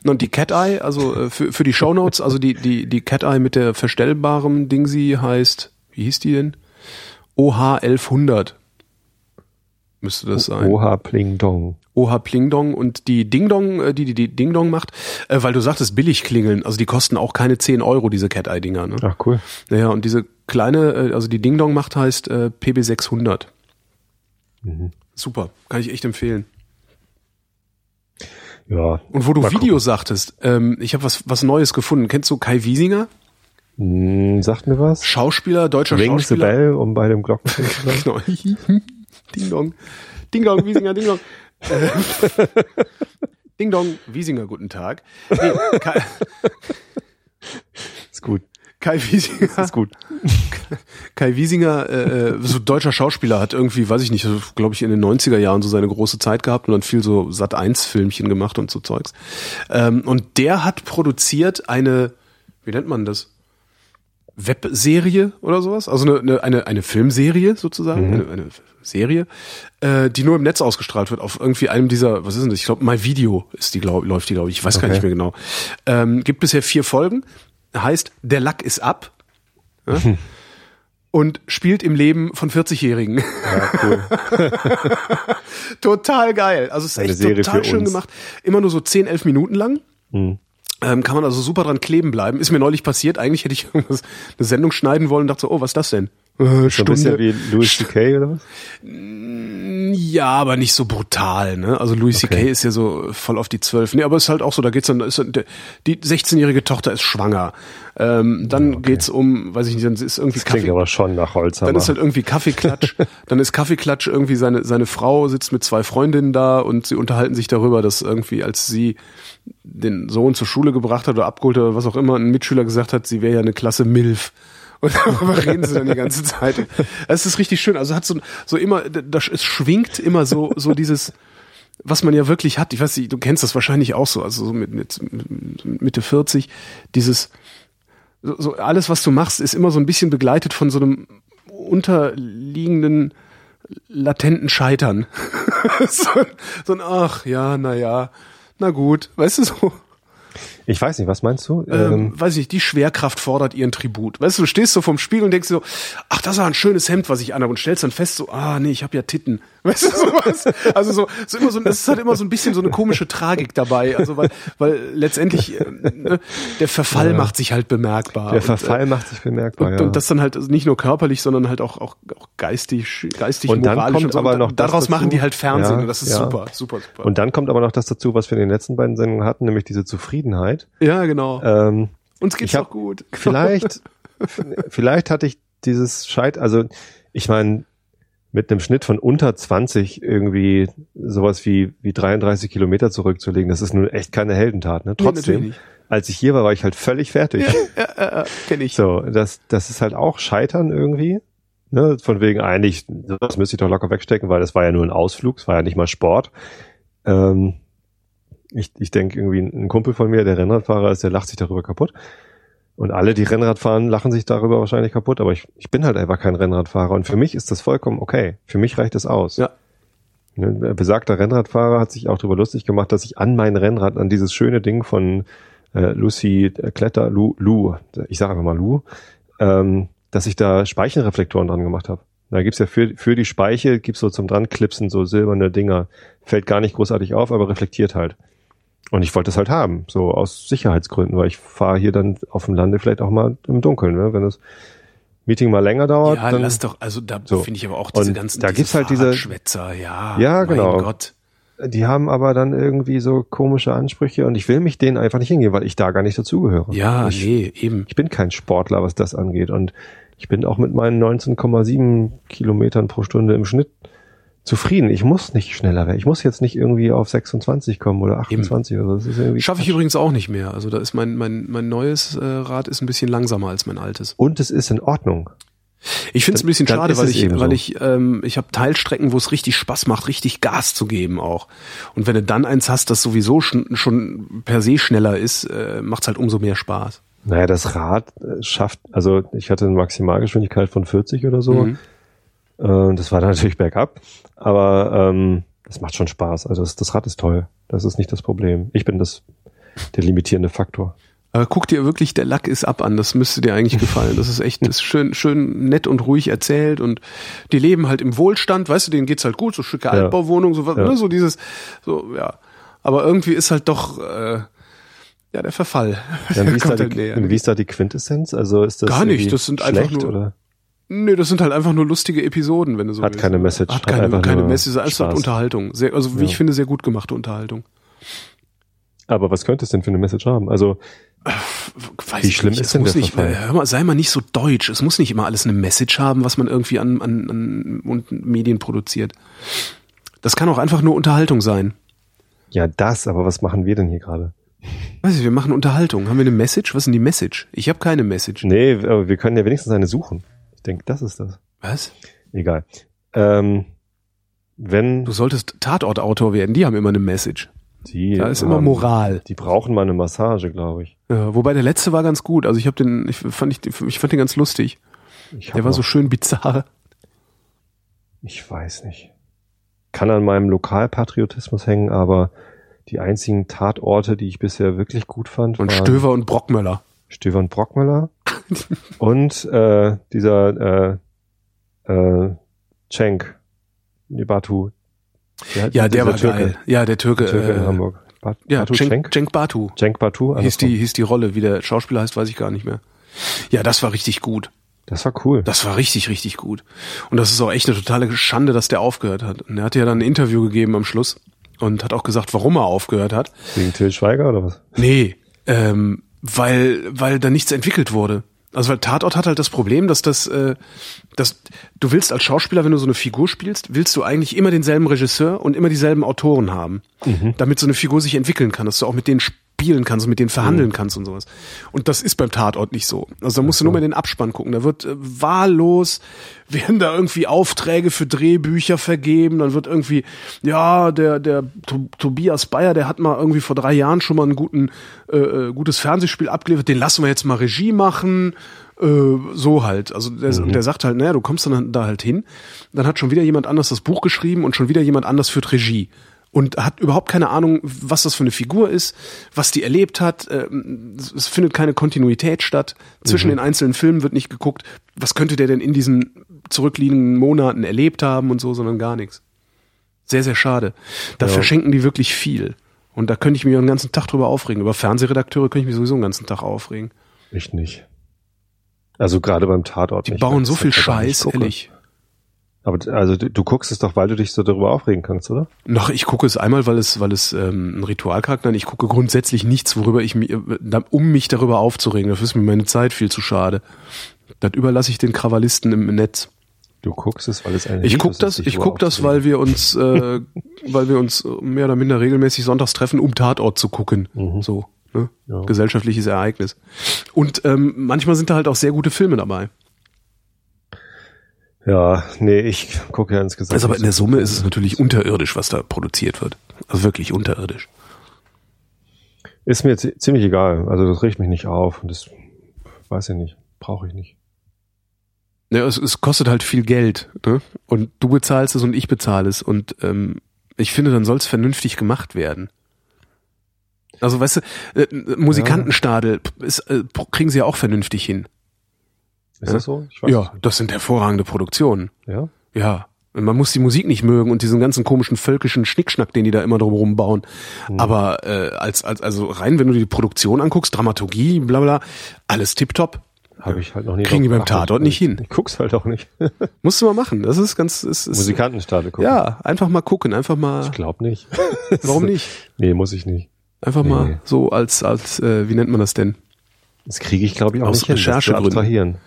und die Cat Eye, also äh, für, für die Shownotes, also die die die Cat Eye mit der verstellbaren Dingsi heißt, wie hieß die denn? OH 1100 müsste das sein. Oha Pling Dong. OH Pling Dong und die Ding Dong, äh, die die, die Ding Dong macht, äh, weil du sagtest billig klingeln, also die kosten auch keine 10 Euro, diese Cat Eye Dinger. Ne? Ach cool. Naja, und diese kleine, äh, also die Ding Dong macht heißt äh, PB600. Mhm. Super, kann ich echt empfehlen. Ja. Und wo du Video sagtest, ähm, ich habe was was Neues gefunden. Kennst du Kai Wiesinger? Hm, sagt mir was? Schauspieler, deutscher Ring the Schauspieler. Bell, um bei dem Glocken zu sein. Genau. Ding Dong. Ding Dong, Wiesinger, Ding Dong. Ding Dong, Wiesinger, guten Tag. Nee, Kai, Ist gut. Kai Wiesinger. Ist gut. Kai Wiesinger, äh, äh, so deutscher Schauspieler, hat irgendwie, weiß ich nicht, glaube ich, in den 90er Jahren so seine große Zeit gehabt und dann viel so Sat-1-Filmchen gemacht und so Zeugs. Ähm, und der hat produziert eine, wie nennt man das? Webserie oder sowas? Also eine, eine, eine, eine Filmserie sozusagen, eine, eine Serie, äh, die nur im Netz ausgestrahlt wird, auf irgendwie einem dieser, was ist denn das? Ich glaube, My Video ist die, glaub, läuft die, glaube ich. Ich weiß gar Okay. nicht mehr genau. Ähm, gibt bisher vier Folgen. Heißt, der Lack ist ab. Ja? Und spielt im Leben von 40-Jährigen. Ja, cool. total geil. Also es ist Eine echt Serie total schön uns. gemacht. Immer nur so 10, 11 Minuten lang. Hm. Ähm, kann man also super dran kleben bleiben. Ist mir neulich passiert. Eigentlich hätte ich irgendwas, eine Sendung schneiden wollen und dachte so, oh, was ist das denn? Äh, So ein bisschen wie Louis C.K. oder was? Ja, aber nicht so brutal, ne? Also Louis C.K. Okay. ist ja so voll auf die zwölf. Nee, aber es ist halt auch so, da geht's dann, ist, die 16-jährige Tochter ist schwanger. Ähm, dann geht's um, weiß ich nicht, dann ist irgendwie Das klingt Kaffee. aber schon nach Holzhammer. Dann ist halt irgendwie Kaffeeklatsch. dann ist Kaffeeklatsch irgendwie seine, seine Frau sitzt mit zwei Freundinnen da und sie unterhalten sich darüber, dass irgendwie, als sie den Sohn zur Schule gebracht hat oder abgeholt hat oder was auch immer, ein Mitschüler gesagt hat, sie wäre ja eine Klasse Milf. Und darüber reden sie dann die ganze Zeit. Es ist richtig schön. Also hat so, so immer, das, es schwingt immer so, so dieses, was man ja wirklich hat. Ich weiß nicht, du kennst das wahrscheinlich auch so, also so mit, mit Mitte 40, dieses, so, so alles, was du machst, ist immer so ein bisschen begleitet von so einem unterliegenden latenten Scheitern. so, so ein, ach ja, na ja, na gut, weißt du so. Ich weiß nicht, was meinst du? Ähm, weiß ich nicht, die Schwerkraft fordert ihren Tribut. Weißt du, du stehst so vorm Spiegel und denkst so, ach, das ist ja ein schönes Hemd, was ich anhabe und stellst dann fest so, ah, nee, ich habe ja Titten. Weißt du sowas? Also so, so immer so, es ist halt immer so ein bisschen so eine komische Tragik dabei, also weil, weil letztendlich äh, ne, der Verfall macht sich halt bemerkbar. der Und, Verfall äh, macht sich bemerkbar, und, ja. und das dann halt also nicht nur körperlich, sondern halt auch, auch, auch geistig, geistig, Und dann moralisch kommt so. aber Und noch daraus dazu. machen die halt Fernsehen Ja, und das ist ja. super, super, super. Und dann kommt aber noch das dazu, was wir in den letzten beiden Sendungen hatten, nämlich diese Zufriedenheit. Ja, genau. Ähm, Uns geht's doch gut. vielleicht, vielleicht hatte ich dieses Scheit, also ich meine, mit einem Schnitt von unter 20 irgendwie sowas wie, wie 33 Kilometer zurückzulegen, das ist nun echt keine Heldentat. Ne? Nee, Trotzdem, nicht. als ich hier war, war ich halt völlig fertig. Ja, äh, kenn ich. So, das, das ist halt auch Scheitern irgendwie. Ne? Von wegen eigentlich, das müsste ich doch locker wegstecken, weil das war ja nur ein Ausflug, es war ja nicht mal Sport. Ähm, ich ich denke irgendwie, ein Kumpel von mir, der Rennradfahrer ist, der lacht sich darüber kaputt. Und alle, die Rennrad fahren, lachen sich darüber wahrscheinlich kaputt, aber ich, ich bin halt einfach kein Rennradfahrer und für mich ist das vollkommen okay. Für mich reicht das aus. Ja. Ne, Besagter Rennradfahrer hat sich auch darüber lustig gemacht, dass ich an mein Rennrad, an dieses schöne Ding von äh, Lucy äh, Kletter, Lu, Lu, ich sage einfach mal Lu, ähm, dass ich da Speichenreflektoren dran gemacht habe. Da gibt's ja für, für die Speiche, gibt's so zum dran-clipsen so silberne Dinger. Fällt gar nicht großartig auf, aber reflektiert halt. Und ich wollte das halt haben, so aus Sicherheitsgründen, weil ich fahre hier dann auf dem Lande vielleicht auch mal im Dunkeln. Ne? Wenn das Meeting mal länger dauert, Ja, dann lass doch, also da So. finde ich aber auch diese Und ganzen da gibt's halt diese- Fahrradschwätzer, ja. Ja, mein genau. Gott. die haben aber dann irgendwie so komische Ansprüche und ich will mich denen einfach nicht hingehen, weil ich da gar nicht dazugehöre. Ja, ich, nee, eben. ich bin kein Sportler, was das angeht. Und ich bin auch mit meinen 19,7 Kilometern pro Stunde im Schnitt zufrieden. Ich muss nicht schneller werden. Ich muss jetzt nicht irgendwie auf 26 kommen oder 28 oder so. Das ist irgendwie Schaffe ich übrigens auch nicht mehr. Also da ist mein, mein, mein neues äh, Rad ist ein bisschen langsamer als mein altes. Und es ist in Ordnung. Ich finde es ein bisschen schade, weil es ich, weil ich, ähm, ich habe Teilstrecken, wo es richtig Spaß macht, richtig Gas zu geben auch. Und wenn du dann eins hast, das sowieso schon, schon per se schneller ist, äh, macht's halt umso mehr Spaß. Naja, das Rad äh, schafft, also ich hatte eine Maximalgeschwindigkeit von 40 oder so. Mhm. Äh, Das war dann natürlich bergab, aber ähm, das macht schon Spaß. Also das, das Rad ist toll. Das ist nicht das Problem. Ich bin das der limitierende Faktor. Aber guck dir wirklich, der Lack ist ab an. Das müsste dir eigentlich gefallen. Das ist echt, das ist schön, schön nett und ruhig erzählt und die leben halt im Wohlstand. Weißt du, denen geht's halt gut. So schicke Altbauwohnung, so was, Ja. ne, so dieses, so, ja. Aber irgendwie ist halt doch, äh, ja, der Verfall. Ja, wie, ist die, halt näher. und wie ist da die Quintessenz? Also ist das Gar nicht, das sind einfach nur- oder? Nee, das sind halt einfach nur lustige Episoden, wenn du so Hat willst. keine Message, Hat hat keine, einfach keine Message, es ist halt. Unterhaltung. Sehr, also wie Ja. ich finde, sehr gut gemachte Unterhaltung. Aber was könnte es denn für eine Message haben? Also Weiß Wie schlimm nicht. ist es denn muss der nicht, Verfall? Hör mal, sei mal nicht so deutsch. Es muss nicht immer alles eine Message haben, was man irgendwie an, an, an und Medien produziert. Das kann auch einfach nur Unterhaltung sein. ja, das. Aber was machen wir denn hier gerade? Weiß ich, wir machen Unterhaltung. Haben wir eine Message? Was ist denn die Message? Ich habe keine Message. Nee, aber wir können ja wenigstens eine suchen. Ich denke, das ist das. Was? Egal. Ähm, wenn Du solltest Tatortautor werden. Die haben immer eine Message. die Da ist immer haben- Moral. Die brauchen mal eine Massage, glaube ich. Ja, wobei der letzte war ganz gut. Also ich habe den, ich fand ich, ich fand den ganz lustig. Der war so noch- schön bizarr. ich weiß nicht. Kann an meinem Lokalpatriotismus hängen, aber die einzigen Tatorte, die ich bisher wirklich gut fand, Und waren Stöver und Brockmöller. Und Brockmüller und äh, dieser äh, äh, Cenk, Batu. Ja, Ja, der war Türke, geil. Ja, der Türke. Der Türke in äh, Hamburg. Bat, Ja, Batu Cenk, Cenk? Cenk Batu. Cenk Batu? Hieß die, hieß die Rolle. Wie der Schauspieler heißt, weiß ich gar nicht mehr. Ja, das war richtig gut. Das war cool. Das war richtig, richtig gut. Und das ist auch echt eine totale Schande, dass der aufgehört hat. Und er hat ja dann ein Interview gegeben am Schluss und hat auch gesagt, warum er aufgehört hat. Wegen Till Schweiger oder was? Nee, ähm, weil, weil da nichts entwickelt wurde. Also weil Tatort hat halt das Problem, dass das, äh, dass du willst als Schauspieler, wenn du so eine Figur spielst, willst du eigentlich immer denselben Regisseur und immer dieselben Autoren haben, mhm. damit so eine Figur sich entwickeln kann, dass du auch mit denen spielen kannst und mit denen verhandeln mhm. kannst und sowas. Und das ist beim Tatort nicht so. Also da musst du nur mal den Abspann gucken. Da wird äh, wahllos, werden da irgendwie Aufträge für Drehbücher vergeben. Dann wird irgendwie, ja, der, der Tobias Bayer, der hat mal irgendwie vor drei Jahren schon mal ein guten, äh, äh, gutes Fernsehspiel abgeliefert. Den lassen wir jetzt mal Regie machen äh, so halt. Also der, mhm. der sagt halt, naja, du kommst dann da halt hin, dann hat schon wieder jemand anders das Buch geschrieben und schon wieder jemand anders führt Regie und hat überhaupt keine Ahnung, was das für eine Figur ist, was die erlebt hat. Ähm, es findet keine Kontinuität statt. Zwischen mhm. den einzelnen Filmen wird nicht geguckt, was könnte der denn in diesen zurückliegenden Monaten erlebt haben und so, sondern gar nichts. Sehr, sehr schade. Da ja. verschenken die wirklich viel. Und da könnte ich mich den ganzen Tag drüber aufregen. Über Fernsehredakteure könnte ich mich sowieso den ganzen Tag aufregen. Ich nicht. Also gerade beim Tatort. Die bauen so viel Scheiß, ehrlich. Aber also du, du, guckst es doch, weil du dich so darüber aufregen kannst, oder? Noch, ich gucke es einmal, weil es, weil es ähm, ein Ritualcharakter ist. Ich gucke grundsätzlich nichts, worüber ich mich, um mich darüber aufzuregen. Dafür ist mir meine Zeit viel zu schade. Das überlasse ich den Krawallisten im Netz. Du guckst es, weil es eine Ich guck das, ich guck das, weil wir uns, äh, weil wir uns mehr oder minder regelmäßig sonntags treffen, um Tatort zu gucken. Mhm. So, ne? Ja. Gesellschaftliches Ereignis. Und ähm, manchmal sind da halt auch sehr gute Filme dabei. Ja, nee, ich gucke ja insgesamt. Also aber in der Summe ist es natürlich unterirdisch, was da produziert wird. Also wirklich unterirdisch. Ist mir ziemlich egal. Also das riecht mich nicht auf und das weiß ich nicht. Brauche ich nicht. Ja, es, es kostet halt viel Geld. Ne? Und du bezahlst es und ich bezahle es. Und ähm, ich finde, dann soll es vernünftig gemacht werden. Also weißt du, äh, Musikantenstadel ist, äh, kriegen sie ja auch vernünftig hin. Ist ja? das so? ja, das sind hervorragende Produktionen. Ja? Ja. Und man muss die Musik nicht mögen und diesen ganzen komischen völkischen Schnickschnack, den die da immer drumherum bauen. Mhm. Aber äh, als, als also rein, wenn du die Produktion anguckst, Dramaturgie, bla bla, alles tipptopp. Habe ich halt noch nie. Kriegen die beim Tatort nicht hin. Ich guck's halt auch nicht. Musst du mal machen. Das ist ganz. Ist, ist, Musikantenstadel gucken. Ja, einfach mal gucken, einfach mal. Ich glaube nicht. Warum nicht? Nee, muss ich nicht. Einfach nee. mal so als als äh, wie nennt man das denn? Das kriege ich glaube ich auch Aus nicht Recherche hin, abstrahieren.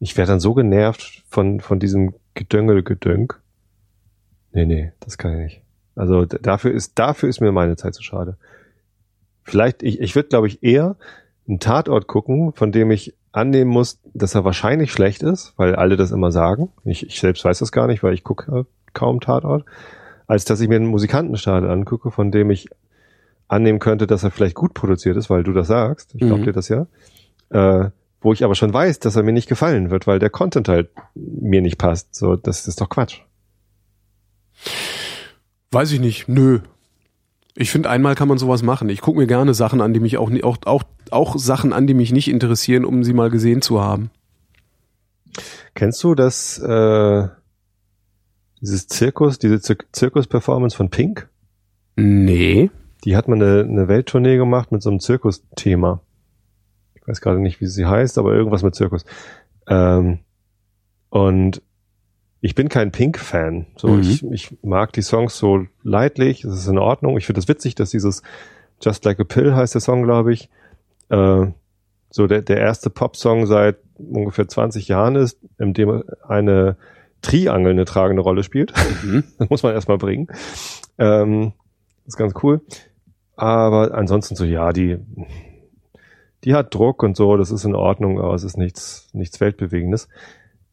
Ich werde dann so genervt von, von diesem Gedöngel-Gedönk. Nee, nee, das kann ich nicht. Also dafür ist, dafür ist mir meine Zeit zu schade. Vielleicht, ich, ich würde, glaube ich, eher einen Tatort gucken, von dem ich annehmen muss, dass er wahrscheinlich schlecht ist, weil alle das immer sagen. Ich, ich selbst weiß das gar nicht, weil ich gucke kaum Tatort, als dass ich mir einen Musikantenstadel angucke, von dem ich annehmen könnte, dass er vielleicht gut produziert ist, weil du das sagst. Ich glaube mhm. dir das ja. Äh, wo ich aber schon weiß, dass er mir nicht gefallen wird, weil der Content halt mir nicht passt. So, das ist doch Quatsch. Weiß ich nicht. Nö. Ich finde, einmal kann man sowas machen. Ich gucke mir gerne Sachen an, die mich auch, auch, auch, auch Sachen an, die mich nicht interessieren, um sie mal gesehen zu haben. Kennst du das, äh, dieses Zirkus, diese Zir Zirkus-Performance von Pink? Nee. Die hat man eine, eine Welttournee gemacht mit so einem Zirkus-Thema weiß gerade nicht, wie sie heißt, aber irgendwas mit Zirkus. Ähm, und ich bin kein Pink-Fan. So, mhm. ich, ich mag die Songs so leidlich, es ist in Ordnung. Ich finde es das witzig, dass dieses Just Like a Pill heißt der Song, glaube ich. Äh, so der, der erste Pop-Song seit ungefähr 20 Jahren ist, in dem eine Triangel eine tragende Rolle spielt. Mhm. das muss man erstmal bringen. Ähm, ist ganz cool. Aber ansonsten so, ja, die, die hat Druck und so, das ist in Ordnung, aber es ist nichts, nichts Weltbewegendes.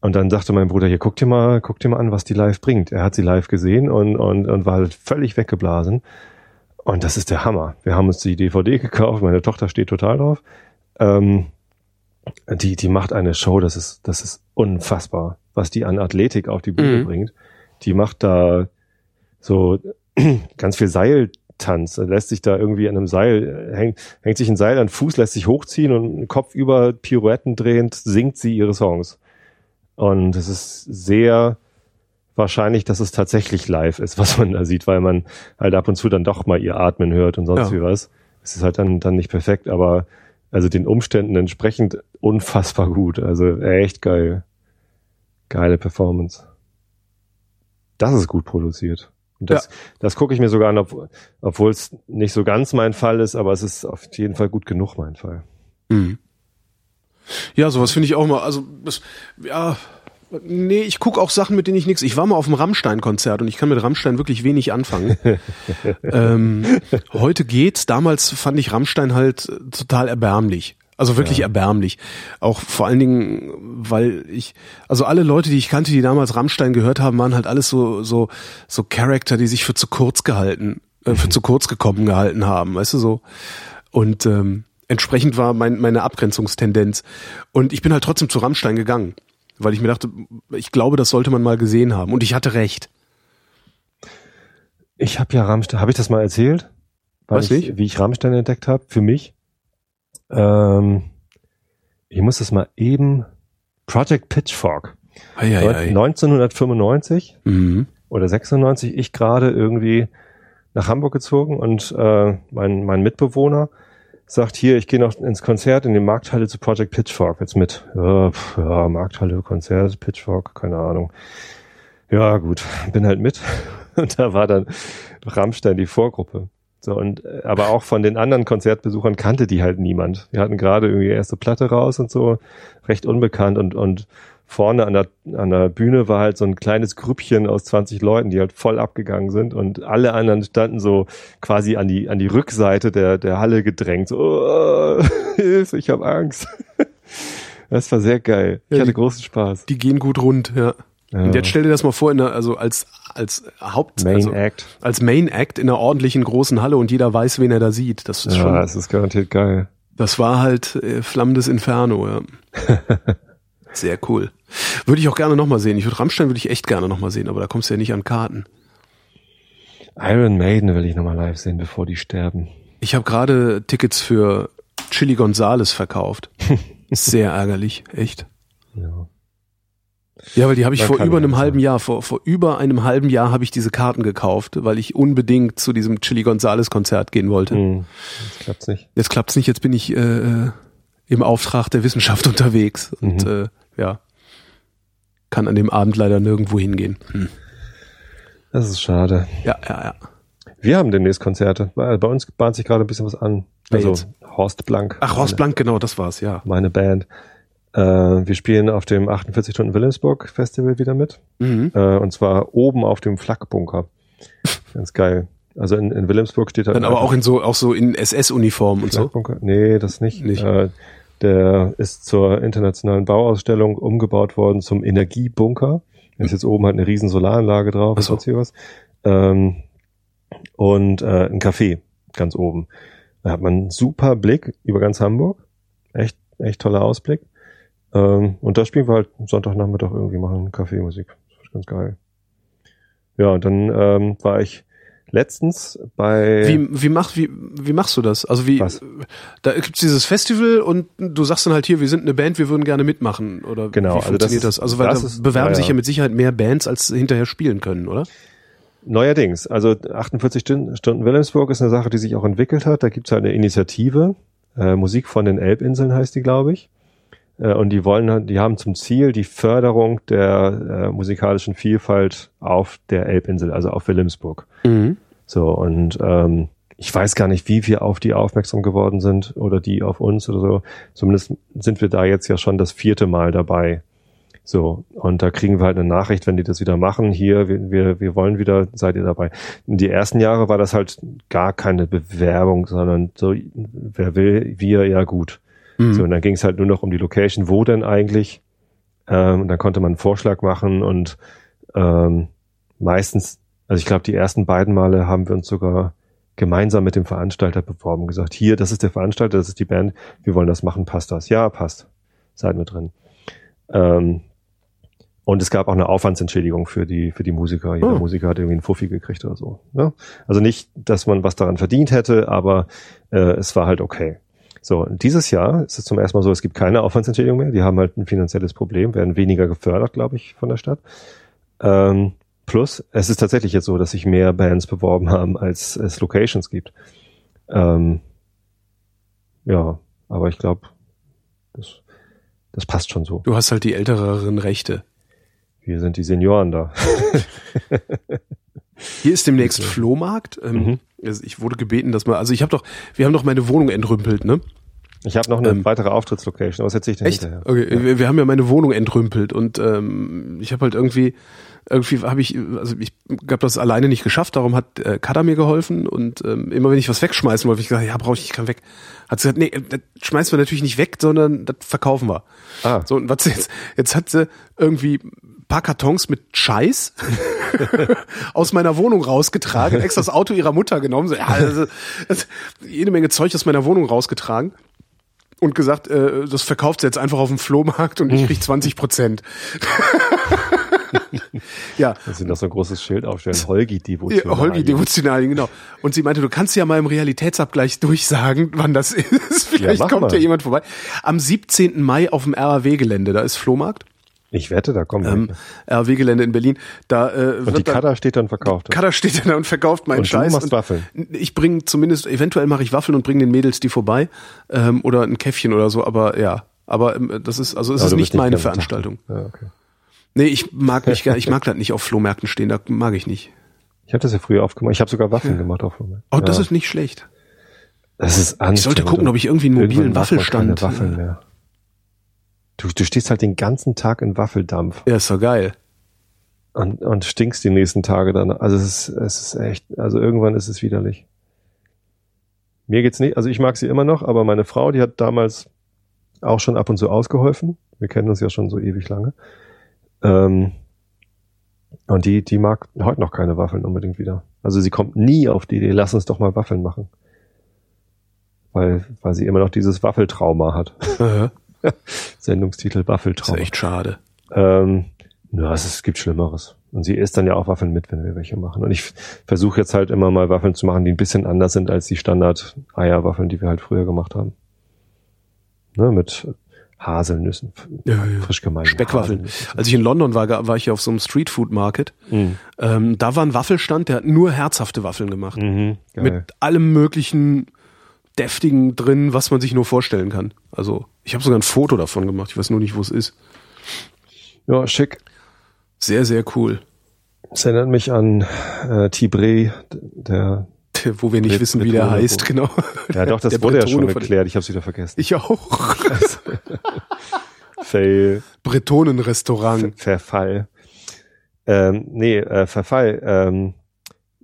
Und dann sagte mein Bruder, hier, guck dir mal, guck dir mal an, was die live bringt. Er hat sie live gesehen und, und, und war halt völlig weggeblasen. Und das ist der Hammer. Wir haben uns die DVD gekauft, meine Tochter steht total drauf. Ähm, die, die macht eine Show, das ist, das ist unfassbar, was die an Athletik auf die Bühne mhm. bringt. Die macht da so ganz viel Seil Tanz. Er lässt sich da irgendwie an einem Seil, hängt, hängt sich ein Seil an den Fuß, lässt sich hochziehen und Kopf über Pirouetten drehend singt sie ihre Songs. Und es ist sehr wahrscheinlich, dass es tatsächlich live ist, was man da sieht, weil man halt ab und zu dann doch mal ihr Atmen hört und sonst ja. wie was. Es ist halt dann, dann nicht perfekt, aber also den Umständen entsprechend unfassbar gut. Also echt geil. Geile Performance. Das ist gut produziert. Und das, ja. das gucke ich mir sogar an, ob, obwohl es nicht so ganz mein Fall ist, aber es ist auf jeden Fall gut genug mein Fall. Mhm. Ja, sowas finde ich auch mal. Also das, ja, nee, ich gucke auch Sachen, mit denen ich nichts. Ich war mal auf dem Rammstein-Konzert und ich kann mit Rammstein wirklich wenig anfangen. ähm, heute geht's. Damals fand ich Rammstein halt total erbärmlich. Also wirklich ja. erbärmlich. Auch vor allen Dingen, weil ich, also alle Leute, die ich kannte, die damals Rammstein gehört haben, waren halt alles so, so, so Charakter, die sich für zu kurz gehalten, äh, für mhm. zu kurz gekommen gehalten haben, weißt du so. Und ähm, entsprechend war mein, meine Abgrenzungstendenz. Und ich bin halt trotzdem zu Rammstein gegangen, weil ich mir dachte, ich glaube, das sollte man mal gesehen haben. Und ich hatte recht. Ich habe ja Rammstein, habe ich das mal erzählt? Was ich, wie ich Rammstein entdeckt habe, für mich? Ähm, ich muss das mal eben. Project Pitchfork. Ei, ei, ei. 1995 mhm. oder 96, ich gerade irgendwie nach Hamburg gezogen und äh, mein, mein Mitbewohner sagt hier, ich gehe noch ins Konzert in die Markthalle zu Project Pitchfork jetzt mit. Ja, pf, ja, Markthalle, Konzert, Pitchfork, keine Ahnung. Ja, gut, bin halt mit. Und da war dann Rammstein die Vorgruppe. So, und äh, aber auch von den anderen Konzertbesuchern kannte die halt niemand. Wir hatten gerade irgendwie erste Platte raus und so, recht unbekannt und, und vorne an der, an der Bühne war halt so ein kleines Grüppchen aus 20 Leuten, die halt voll abgegangen sind und alle anderen standen so quasi an die, an die Rückseite der, der Halle gedrängt. So, oh, Hilfe, ich habe Angst. Das war sehr geil. Ich ja, hatte die, großen Spaß. Die gehen gut rund, ja. Ja. Und jetzt stell dir das mal vor, in der, also als als Haupt Main also, Act. als Main Act in einer ordentlichen großen Halle und jeder weiß, wen er da sieht. Das ist ja, schon. das ist garantiert geil. Das war halt äh, flammendes Inferno, ja. Sehr cool. Würde ich auch gerne nochmal sehen. Ich würde Rammstein würde ich echt gerne nochmal sehen, aber da kommst du ja nicht an Karten. Iron Maiden will ich nochmal live sehen, bevor die sterben. Ich habe gerade Tickets für Chili Gonzales verkauft. Sehr ärgerlich, echt. Ja. Ja, weil die habe ich vor über einem halben Jahr, vor, vor über einem halben Jahr habe ich diese Karten gekauft, weil ich unbedingt zu diesem Chili Gonzales Konzert gehen wollte. Hm, jetzt klappt's nicht. Jetzt klappt's nicht, jetzt bin ich äh, im Auftrag der Wissenschaft unterwegs und mhm. äh, ja, kann an dem Abend leider nirgendwo hingehen. Hm. Das ist schade. Ja, ja, ja. Wir haben demnächst Konzerte. Bei uns bahnt sich gerade ein bisschen was an. Also Horst Blank. Ach, Horst Blank, genau, das war's, ja. Meine Band. Äh, wir spielen auf dem 48 Stunden Wilhelmsburg Festival wieder mit. Mhm. Äh, und zwar oben auf dem Flakbunker. Ganz geil. Also in, in Wilhelmsburg steht halt. Dann aber auch in so, auch so in SS-Uniform und so? Nee, das nicht. nicht. Äh, der ist zur internationalen Bauausstellung umgebaut worden zum Energiebunker. Da ist jetzt oben halt eine riesen Solaranlage drauf, so. sonst was. Ähm, und äh, ein Café ganz oben. Da hat man einen super Blick über ganz Hamburg. Echt, echt toller Ausblick. Ähm, und da spielen wir halt Sonntagnachmittag irgendwie machen Kaffeemusik. Das ist ganz geil. Ja, und dann ähm, war ich letztens bei. Wie, wie, mach, wie, wie machst du das? Also wie Was? da gibt's dieses Festival und du sagst dann halt hier, wir sind eine Band, wir würden gerne mitmachen. Oder genau, wie funktioniert also das, das? Also weil das da ist, bewerben ja, sich ja mit Sicherheit mehr Bands, als hinterher spielen können, oder? Neuerdings, also 48 Stunden, Wilhelmsburg ist eine Sache, die sich auch entwickelt hat. Da gibt's halt eine Initiative, äh, Musik von den Elbinseln heißt die, glaube ich. Äh, und die wollen, die haben zum Ziel die Förderung der äh, musikalischen Vielfalt auf der Elbinsel, also auf Wilhelmsburg. Mhm. So, und ähm, ich weiß gar nicht, wie wir auf die aufmerksam geworden sind oder die auf uns oder so. Zumindest sind wir da jetzt ja schon das vierte Mal dabei. So, und da kriegen wir halt eine Nachricht, wenn die das wieder machen. Hier, wir, wir, wir wollen wieder, seid ihr dabei. Die ersten Jahre war das halt gar keine Bewerbung, sondern so, wer will, wir, ja gut. Mhm. So, und dann ging es halt nur noch um die Location, wo denn eigentlich. Ähm, und dann konnte man einen Vorschlag machen und ähm, meistens, also ich glaube, die ersten beiden Male haben wir uns sogar gemeinsam mit dem Veranstalter beworben, gesagt, hier, das ist der Veranstalter, das ist die Band, wir wollen das machen, passt das? Ja, passt. Seid mit drin. Ähm, und es gab auch eine Aufwandsentschädigung für die, für die Musiker. Jeder oh. Musiker hat irgendwie einen Fuffi gekriegt oder so. Ne? Also nicht, dass man was daran verdient hätte, aber äh, es war halt okay. So, dieses Jahr ist es zum ersten Mal so, es gibt keine Aufwandsentschädigung mehr. Die haben halt ein finanzielles Problem, werden weniger gefördert, glaube ich, von der Stadt. Ähm, plus, es ist tatsächlich jetzt so, dass sich mehr Bands beworben haben, als es Locations gibt. Ähm, ja, Aber ich glaube, das, das passt schon so. Du hast halt die älteren Rechte. Wir sind die Senioren da. Hier ist demnächst Flohmarkt. Ähm, Mhm. Also ich wurde gebeten, dass man, also ich habe doch, wir haben doch meine Wohnung entrümpelt, ne? Ich habe noch eine Ähm, weitere Auftrittslocation, aber das erzähle ich dir Echt? hinterher. Okay, wir, wir haben ja meine Wohnung entrümpelt und ähm, ich habe halt irgendwie, irgendwie habe ich, also ich habe das alleine nicht geschafft, darum hat äh, Kada mir geholfen und ähm, immer wenn ich was wegschmeißen wollte, hab ich gesagt, ja, brauche ich, ich kann weg. Hat sie gesagt, nee, das schmeißen wir natürlich nicht weg, sondern das verkaufen wir. Ah. So, und was jetzt, jetzt hat sie irgendwie ein paar Kartons mit Scheiß aus meiner Wohnung rausgetragen, extra das Auto ihrer Mutter genommen, so, ja, also, das, jede Menge Zeug aus meiner Wohnung rausgetragen und gesagt, äh, das verkauft sie jetzt einfach auf dem Flohmarkt und ich krieg 20 Prozent. ja, Dass sie noch so ein großes Schild aufstellen. Holgi Devotion. ja, Holgi Devotionalien, genau. Und sie meinte, du kannst ja mal im Realitätsabgleich durchsagen, wann das ist. Vielleicht mach kommt mal. ja jemand vorbei. Am 17. Mai auf dem RAW-Gelände, da ist Flohmarkt, Ich wette, da kommen ähm, welche. RAW-Gelände in Berlin. Da äh, Und die dann- Kada steht dann verkauft. Kader steht da und verkauft meinen Und du Scheiß. machst Waffeln. Ich bringe zumindest, eventuell mache ich Waffeln und bringe den Mädels die vorbei. Ähm, oder ein Käffchen oder so, aber ja. Aber ähm, das ist, also es ist du nicht meine Veranstaltung. Ja, okay. Nee, ich mag nicht ich mag das nicht auf Flohmärkten stehen, da mag ich nicht. Ich hatte das ja früher aufgemacht. Ich habe sogar Waffeln gemacht auf Flohmarkt. Oh, das ja. ist nicht schlecht. Das ist anstrengend. Ich sollte gucken, ob ich irgendwie einen mobilen Waffelstand- Waffeln mehr. Du, du stehst halt den ganzen Tag in Waffeldampf Ja, ist doch geil. und, und stinkst die nächsten Tage dann. Also es ist, es ist echt, also irgendwann ist es widerlich. Mir geht's nicht, also ich mag sie immer noch, aber meine Frau, die hat damals auch schon ab und zu ausgeholfen. Wir kennen uns ja schon so ewig lange. Ähm, und die, die mag heute noch keine Waffeln unbedingt wieder. Also sie kommt nie auf die Idee, lass uns doch mal Waffeln machen. Weil, weil sie immer noch dieses Waffeltrauma hat. Sendungstitel Das ist echt schade. Ähm, ja, es, gibt Schlimmeres. Und sie isst dann ja auch Waffeln mit, wenn wir welche machen. Und ich versuche jetzt halt immer mal Waffeln zu machen, die ein bisschen anders sind als die Standard-Eierwaffeln, die wir halt früher gemacht haben. Ne, mit Haselnüssen, Ja, ja. frisch gemahlten Speckwaffeln. Als ich in London war, war ich ja auf so einem Streetfood Market. Mhm. Ähm, da war ein Waffelstand, der hat nur herzhafte Waffeln gemacht. Mhm. Mit allem möglichen deftigen drin, was man sich nur vorstellen kann. Also, ich habe sogar ein Foto davon gemacht. Ich weiß nur nicht, wo es ist. ja, schick. Sehr, sehr cool. Es erinnert mich an äh, Tibré, der Wo wir nicht Mit- wissen, wie der Tone, heißt, wo- genau. Ja, doch, das Der wurde ja Bretone schon von- geklärt. Ich habe es wieder vergessen. Ich auch. Fail, Bretonenrestaurant. Verfall. Ähm, nee, äh, Verfall. Ähm,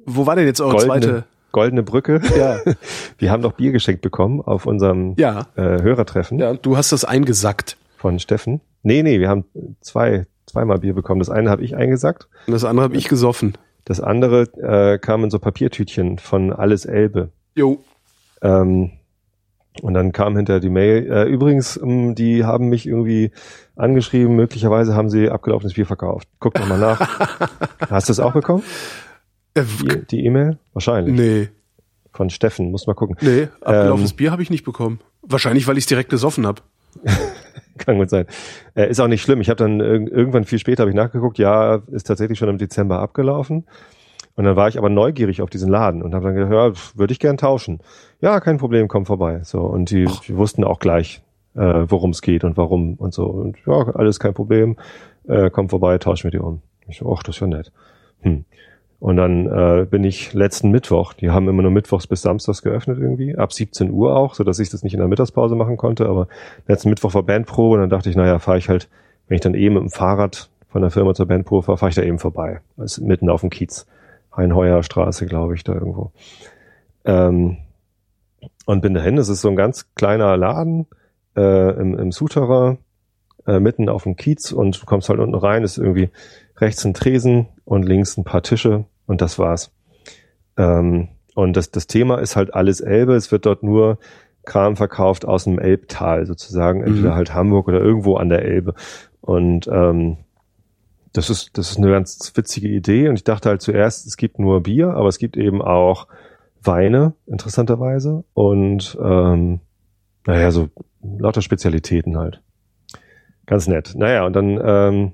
Wo war denn jetzt eure goldene, zweite? Goldene Brücke. Ja. Wir haben doch Bier geschenkt bekommen auf unserem Ja. äh, Hörertreffen Ja, du hast das eingesackt. von Steffen. Nee, nee, wir haben zwei, zweimal Bier bekommen. Das eine habe ich eingesackt. Und das andere habe ich gesoffen. Das andere äh, kam in so Papiertütchen von Alles Elbe. Jo. Ähm, und dann kam hinter die Mail, äh, übrigens, ähm, die haben mich irgendwie angeschrieben, möglicherweise haben sie abgelaufenes Bier verkauft. Guck doch mal nach. Hast du es auch bekommen? Äh, Die E-Mail? Wahrscheinlich. nee, Von Steffen, muss mal gucken. nee, abgelaufenes Ähm, Bier habe ich nicht bekommen. Wahrscheinlich, weil ich es direkt gesoffen habe. Kann gut sein. Äh, ist auch nicht schlimm. Ich habe dann irg irgendwann viel später habe ich nachgeguckt, ja, ist tatsächlich schon im Dezember abgelaufen. Und dann war ich aber neugierig auf diesen Laden und habe dann gedacht, ja, würde ich gern tauschen. Ja, kein Problem, komm vorbei. So und die, die wussten auch gleich, äh, worum es geht und warum und so. Und ja, alles kein Problem. Äh, komm vorbei, tausch mit dir um. Ich so, ach, das ist ja nett. Hm. Und dann äh, bin ich letzten Mittwoch, die haben immer nur mittwochs bis samstags geöffnet irgendwie, ab 17 Uhr auch, so dass ich das nicht in der Mittagspause machen konnte, aber letzten Mittwoch war Bandprobe und dann dachte ich, naja, fahre ich halt, wenn ich dann eben mit dem Fahrrad von der Firma zur Bandprobe fahre, fahre ich da eben vorbei. Das ist mitten auf dem Kiez. Rheinheuer Straße, glaube ich, da irgendwo. Ähm, und bin dahin, es ist so ein ganz kleiner Laden äh, im, im Souterrain, äh, mitten auf dem Kiez und du kommst halt unten rein, ist irgendwie rechts ein Tresen und links ein paar Tische und das war's. Ähm, und das, das Thema ist halt alles Elbe. Es wird dort nur Kram verkauft aus dem Elbtal sozusagen, entweder Mhm. halt Hamburg oder irgendwo an der Elbe. Und ähm, das ist, das ist eine ganz witzige Idee. Und ich dachte halt zuerst, es gibt nur Bier, aber es gibt eben auch Weine, interessanterweise. Und ähm, naja, so lauter Spezialitäten halt. Ganz nett. Naja, und dann ähm,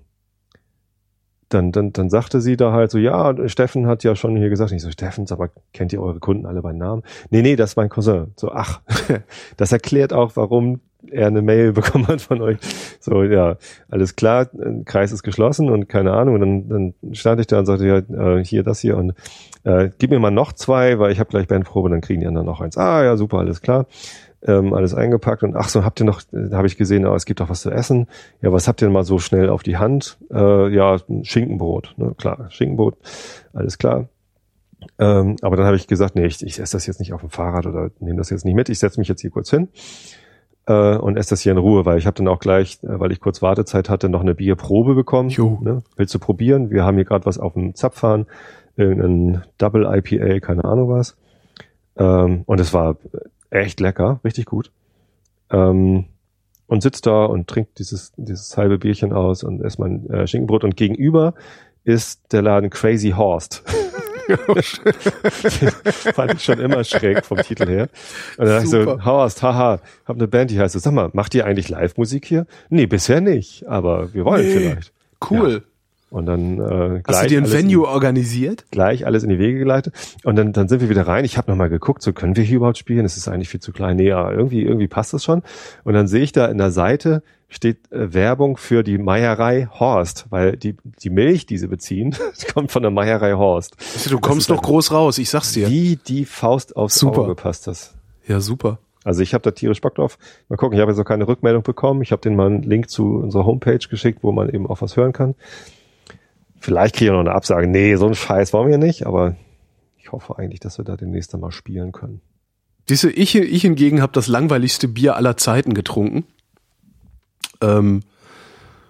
dann, dann, dann sagte sie da halt so, ja, Steffen hat ja schon hier gesagt, ich so, Steffen, aber kennt ihr eure Kunden alle bei Namen? Nee, nee, das ist mein Cousin. So, ach, das erklärt auch, warum er eine Mail bekommen hat von euch. So, ja, alles klar, Kreis ist geschlossen und keine Ahnung. Und dann, dann stand ich da und sagte, ja, äh, hier, das hier und äh, gib mir mal noch zwei, weil ich habe gleich Bandprobe, dann kriegen die anderen noch eins. Ah, ja, super, alles klar ähm, alles eingepackt und ach so, habt ihr noch, da habe ich gesehen, oh, es gibt auch was zu essen. Ja, was habt ihr denn mal so schnell auf die Hand? Äh, ja, Schinkenbrot, ne? klar, Schinkenbrot, alles klar. Ähm, aber dann habe ich gesagt, nee, ich, ich esse das jetzt nicht auf dem Fahrrad oder nehme das jetzt nicht mit, ich setze mich jetzt hier kurz hin äh, und esse das hier in Ruhe, weil ich habe dann auch gleich, äh, weil ich kurz Wartezeit hatte, noch eine Bierprobe bekommen. Jo. Ne? Willst du probieren? Wir haben hier gerade was auf dem Zapfhahn, irgendein Double IPA, keine Ahnung was. Ähm, und es war echt lecker, richtig gut. Ähm, und sitzt da und trinkt dieses, dieses halbe Bierchen aus und isst mein äh, Schinkenbrot. Und gegenüber ist der Laden Crazy Horst. Fand ich schon immer schräg vom Titel her. Und dann dachte ich so, Horst, haha, hab eine Band, die heißt so, sag mal, macht ihr eigentlich Live-Musik hier? Nee, bisher nicht, aber wir wollen nee, vielleicht. Cool. Ja. Und dann äh, Hast du dir ein Venue in, organisiert? Gleich alles in die Wege geleitet. Und dann, dann sind wir wieder rein. Ich habe nochmal geguckt, so können wir hier überhaupt spielen? Es ist eigentlich viel zu klein. Nee, ja, irgendwie, irgendwie passt das schon. Und dann sehe ich da in der Seite steht äh, Werbung für die Meierei Horst, weil die, die Milch, die sie beziehen, kommt von der Meierei Horst. Also, du kommst doch groß raus, ich sag's dir. Wie die Faust aufs super. Auge passt das. Ja, super. Also ich habe da tierisch Bock drauf. Mal gucken, ich habe jetzt noch keine Rückmeldung bekommen. Ich habe denen mal einen Link zu unserer Homepage geschickt, wo man eben auch was hören kann. Vielleicht kriege ich noch eine Absage. Nee, so ein Scheiß wollen wir nicht, aber ich hoffe eigentlich, dass wir da demnächst einmal spielen können. Diese, ich, ich hingegen habe das langweiligste Bier aller Zeiten getrunken. Ähm,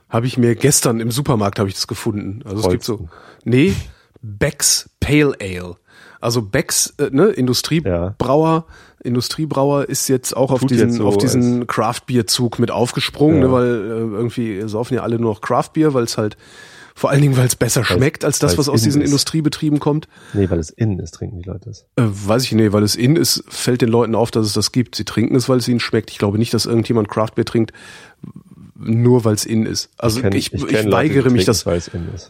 habe ich mir gestern im Supermarkt habe ich das gefunden. Also es gibt so nee Becks Pale Ale. Also Becks äh, ne Industriebrauer ja. Industriebrauer ist jetzt auch Tut auf diesen so auf diesen Craft Bier Zug mit aufgesprungen, ja. ne, weil äh, irgendwie saufen ja alle nur noch Craft Bier, weil es halt vor allen Dingen, weil es besser schmeckt als das, was aus diesen ist. Industriebetrieben kommt. Nee, weil es innen ist, trinken die Leute es. Äh, weiß ich nicht, weil es innen ist, fällt den Leuten auf, dass es das gibt. Sie trinken es, weil es ihnen schmeckt. Ich glaube nicht, dass irgendjemand Craftbeer trinkt, nur weil es innen ist. Also ich, kenn, ich, ich, ich weigere Leute, mich das.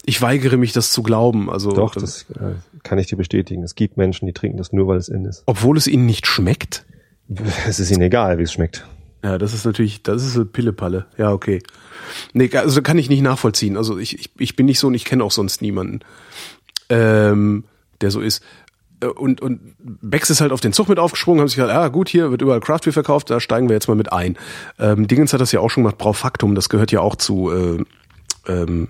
Ich weigere mich das zu glauben. Also doch, das, das äh, kann ich dir bestätigen. Es gibt Menschen, die trinken das nur, weil es innen ist. Obwohl es ihnen nicht schmeckt. Es ist ihnen egal, wie es schmeckt. Ja, das ist natürlich, das ist eine Pillepalle. Ja, okay. Nee, also kann ich nicht nachvollziehen. Also ich, ich, ich bin nicht so und ich kenne auch sonst niemanden, ähm, der so ist. Äh, und, und Bex ist halt auf den Zug mit aufgesprungen, haben sich gesagt, ah gut, hier wird überall Craftbeer verkauft, da steigen wir jetzt mal mit ein. Ähm, Dingens hat das ja auch schon gemacht, Braufaktum, das gehört ja auch zu äh, ähm,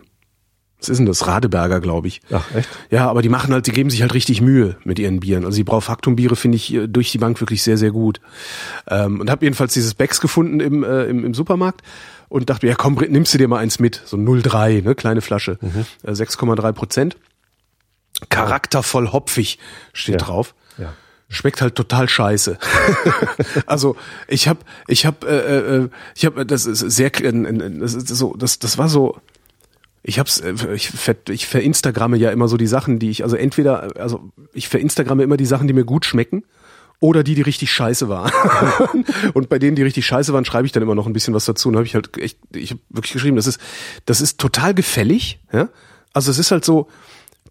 was ist denn das? Radeberger, glaube ich. Ach, echt? Ja, aber die machen halt, die geben sich halt richtig Mühe mit ihren Bieren. Also die Braufaktum-Biere finde ich äh, durch die Bank wirklich sehr, sehr gut. Ähm, und habe jedenfalls dieses Becks gefunden im, äh, im, im Supermarkt und dachte, ja komm, nimmst du dir mal eins mit. So 0,3, ne, kleine Flasche. Mhm. Äh, 6,3 Prozent. Charaktervoll hopfig steht ja. drauf. Ja schmeckt halt total scheiße. also ich habe ich habe äh, äh, ich habe das ist sehr das ist so das das war so ich hab's, äh, ich, ver, ich verinstagramme ja immer so die Sachen, die ich, also entweder, also ich verinstagramme immer die Sachen, die mir gut schmecken oder die, die richtig scheiße waren. und bei denen, die richtig scheiße waren, schreibe ich dann immer noch ein bisschen was dazu. Und habe ich halt echt, ich habe wirklich geschrieben, das ist, das ist total gefällig, ja. Also es ist halt so,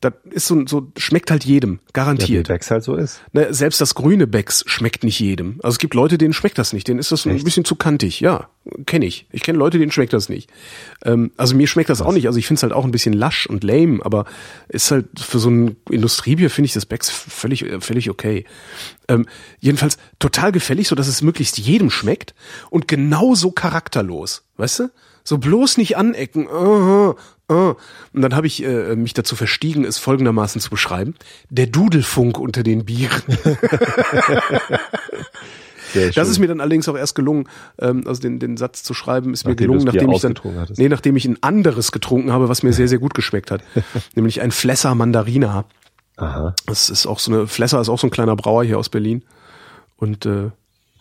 das ist so, so schmeckt halt jedem, garantiert. Ja, Becks halt so ist. Ne, selbst das grüne Becks schmeckt nicht jedem. Also es gibt Leute, denen schmeckt das nicht, denen ist das Echt? ein bisschen zu kantig. Ja, kenne ich. Ich kenne Leute, denen schmeckt das nicht. Ähm, also mir schmeckt das Was? auch nicht. Also ich finde es halt auch ein bisschen lasch und lame, aber ist halt für so ein Industriebier finde ich das Becks völlig völlig okay. Ähm, jedenfalls total gefällig, so dass es möglichst jedem schmeckt und genauso charakterlos, weißt du? So bloß nicht anecken. Uh, uh. Und dann habe ich äh, mich dazu verstiegen, es folgendermaßen zu beschreiben. Der Dudelfunk unter den Bieren. das ist mir dann allerdings auch erst gelungen, ähm, also den, den Satz zu schreiben, ist nachdem mir gelungen, nachdem ich dann, hattest. nee, nachdem ich ein anderes getrunken habe, was mir sehr, sehr gut geschmeckt hat. nämlich ein Flesser Mandarina. Aha. Das ist auch so eine, Flesser ist auch so ein kleiner Brauer hier aus Berlin. Und äh,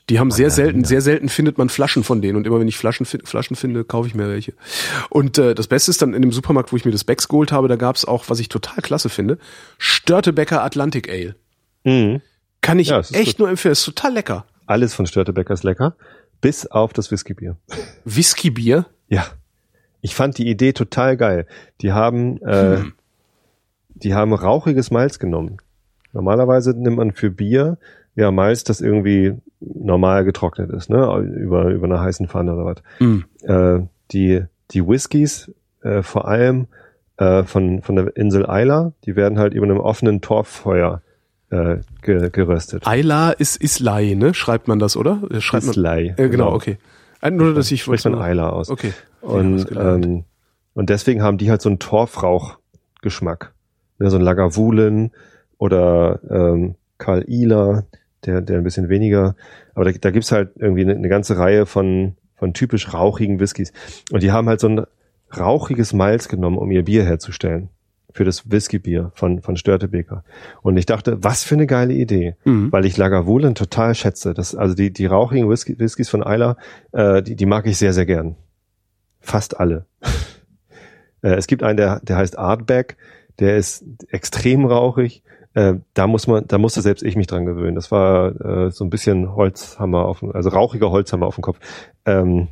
die haben sehr selten, sehr selten findet man Flaschen von denen und immer wenn ich Flaschen, Flaschen finde, kaufe ich mir welche. Und äh, das Beste ist dann in dem Supermarkt, wo ich mir das Becks geholt habe, da gab's auch, was ich total klasse finde, Störtebecker Atlantic Ale. Mhm. Kann ich ja, echt gut. nur empfehlen, ist total lecker. Alles von Störtebecker ist lecker, bis auf das Whiskybier. Whiskybier? Ja. Ich fand die Idee total geil. Die haben, äh, Hm. die haben rauchiges Malz genommen. Normalerweise nimmt man für Bier ja Malz, das irgendwie normal getrocknet ist, ne, über über einer heißen Pfanne oder was. Mhm. Äh, die die Whiskys äh, vor allem äh, von von der Insel Isla, die werden halt über einem offenen Torffeuer äh, ge, geröstet. Ayla ist Islay, ne? Schreibt man das, oder? Äh, Schreibt man, Islay, Äh, genau, genau. okay. Äh, Nur, dass ich spricht man Isla aus. Okay. Und, ähm, und deswegen haben die halt so einen Torfrauch-Geschmack. Ne, so ein Lagavulin oder ähm, Karl Ila, der, der ein bisschen weniger. Aber da, da gibt's halt irgendwie eine, eine ganze Reihe von, von typisch rauchigen Whiskys. Und die haben halt so ein rauchiges Malz genommen, um ihr Bier herzustellen. Für das Whiskybier von, von Störtebeker. Und ich dachte, was für eine geile Idee. Mhm. Weil ich Lagavulin total schätze. Das, also die, die rauchigen Whisky, Whiskys von Isla, äh, die, die mag ich sehr, sehr gern. Fast alle. äh, es gibt einen, der, der heißt Artback, der ist extrem rauchig. Äh, da muss man, da musste selbst ich mich dran gewöhnen. Das war äh, so ein bisschen Holzhammer auf, dem- also rauchiger Holzhammer auf dem Kopf. Ähm,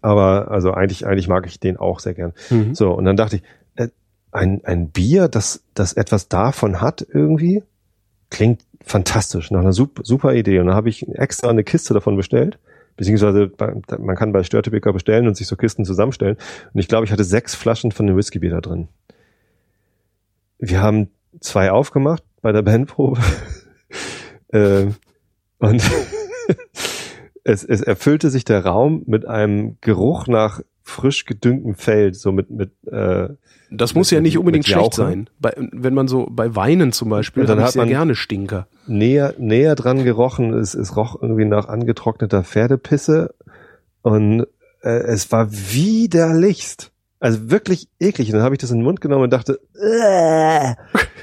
aber also eigentlich, eigentlich mag ich den auch sehr gern. Mhm. So, und dann dachte ich, äh, ein, ein Bier, das, das etwas davon hat irgendwie, klingt fantastisch, nach einer super, super Idee. Und dann habe ich extra eine Kiste davon bestellt, beziehungsweise bei, man kann bei Störtebeker bestellen und sich so Kisten zusammenstellen. Und ich glaube, ich hatte sechs Flaschen von dem Whiskybier da drin. Wir haben zwei aufgemacht bei der Bandprobe. ähm, und es, es erfüllte sich der Raum mit einem Geruch nach frisch gedüngtem Feld, so mit, mit äh, Das muss mit- ja nicht unbedingt schlecht sein. Bei, wenn man so bei Weinen zum Beispiel, dann hat man- gerne Stinker. näher, näher dran gerochen. Es, es roch irgendwie nach angetrockneter Pferdepisse und äh, es war widerlichst. Also wirklich eklig. Und dann habe ich das in den Mund genommen und dachte, "Äh,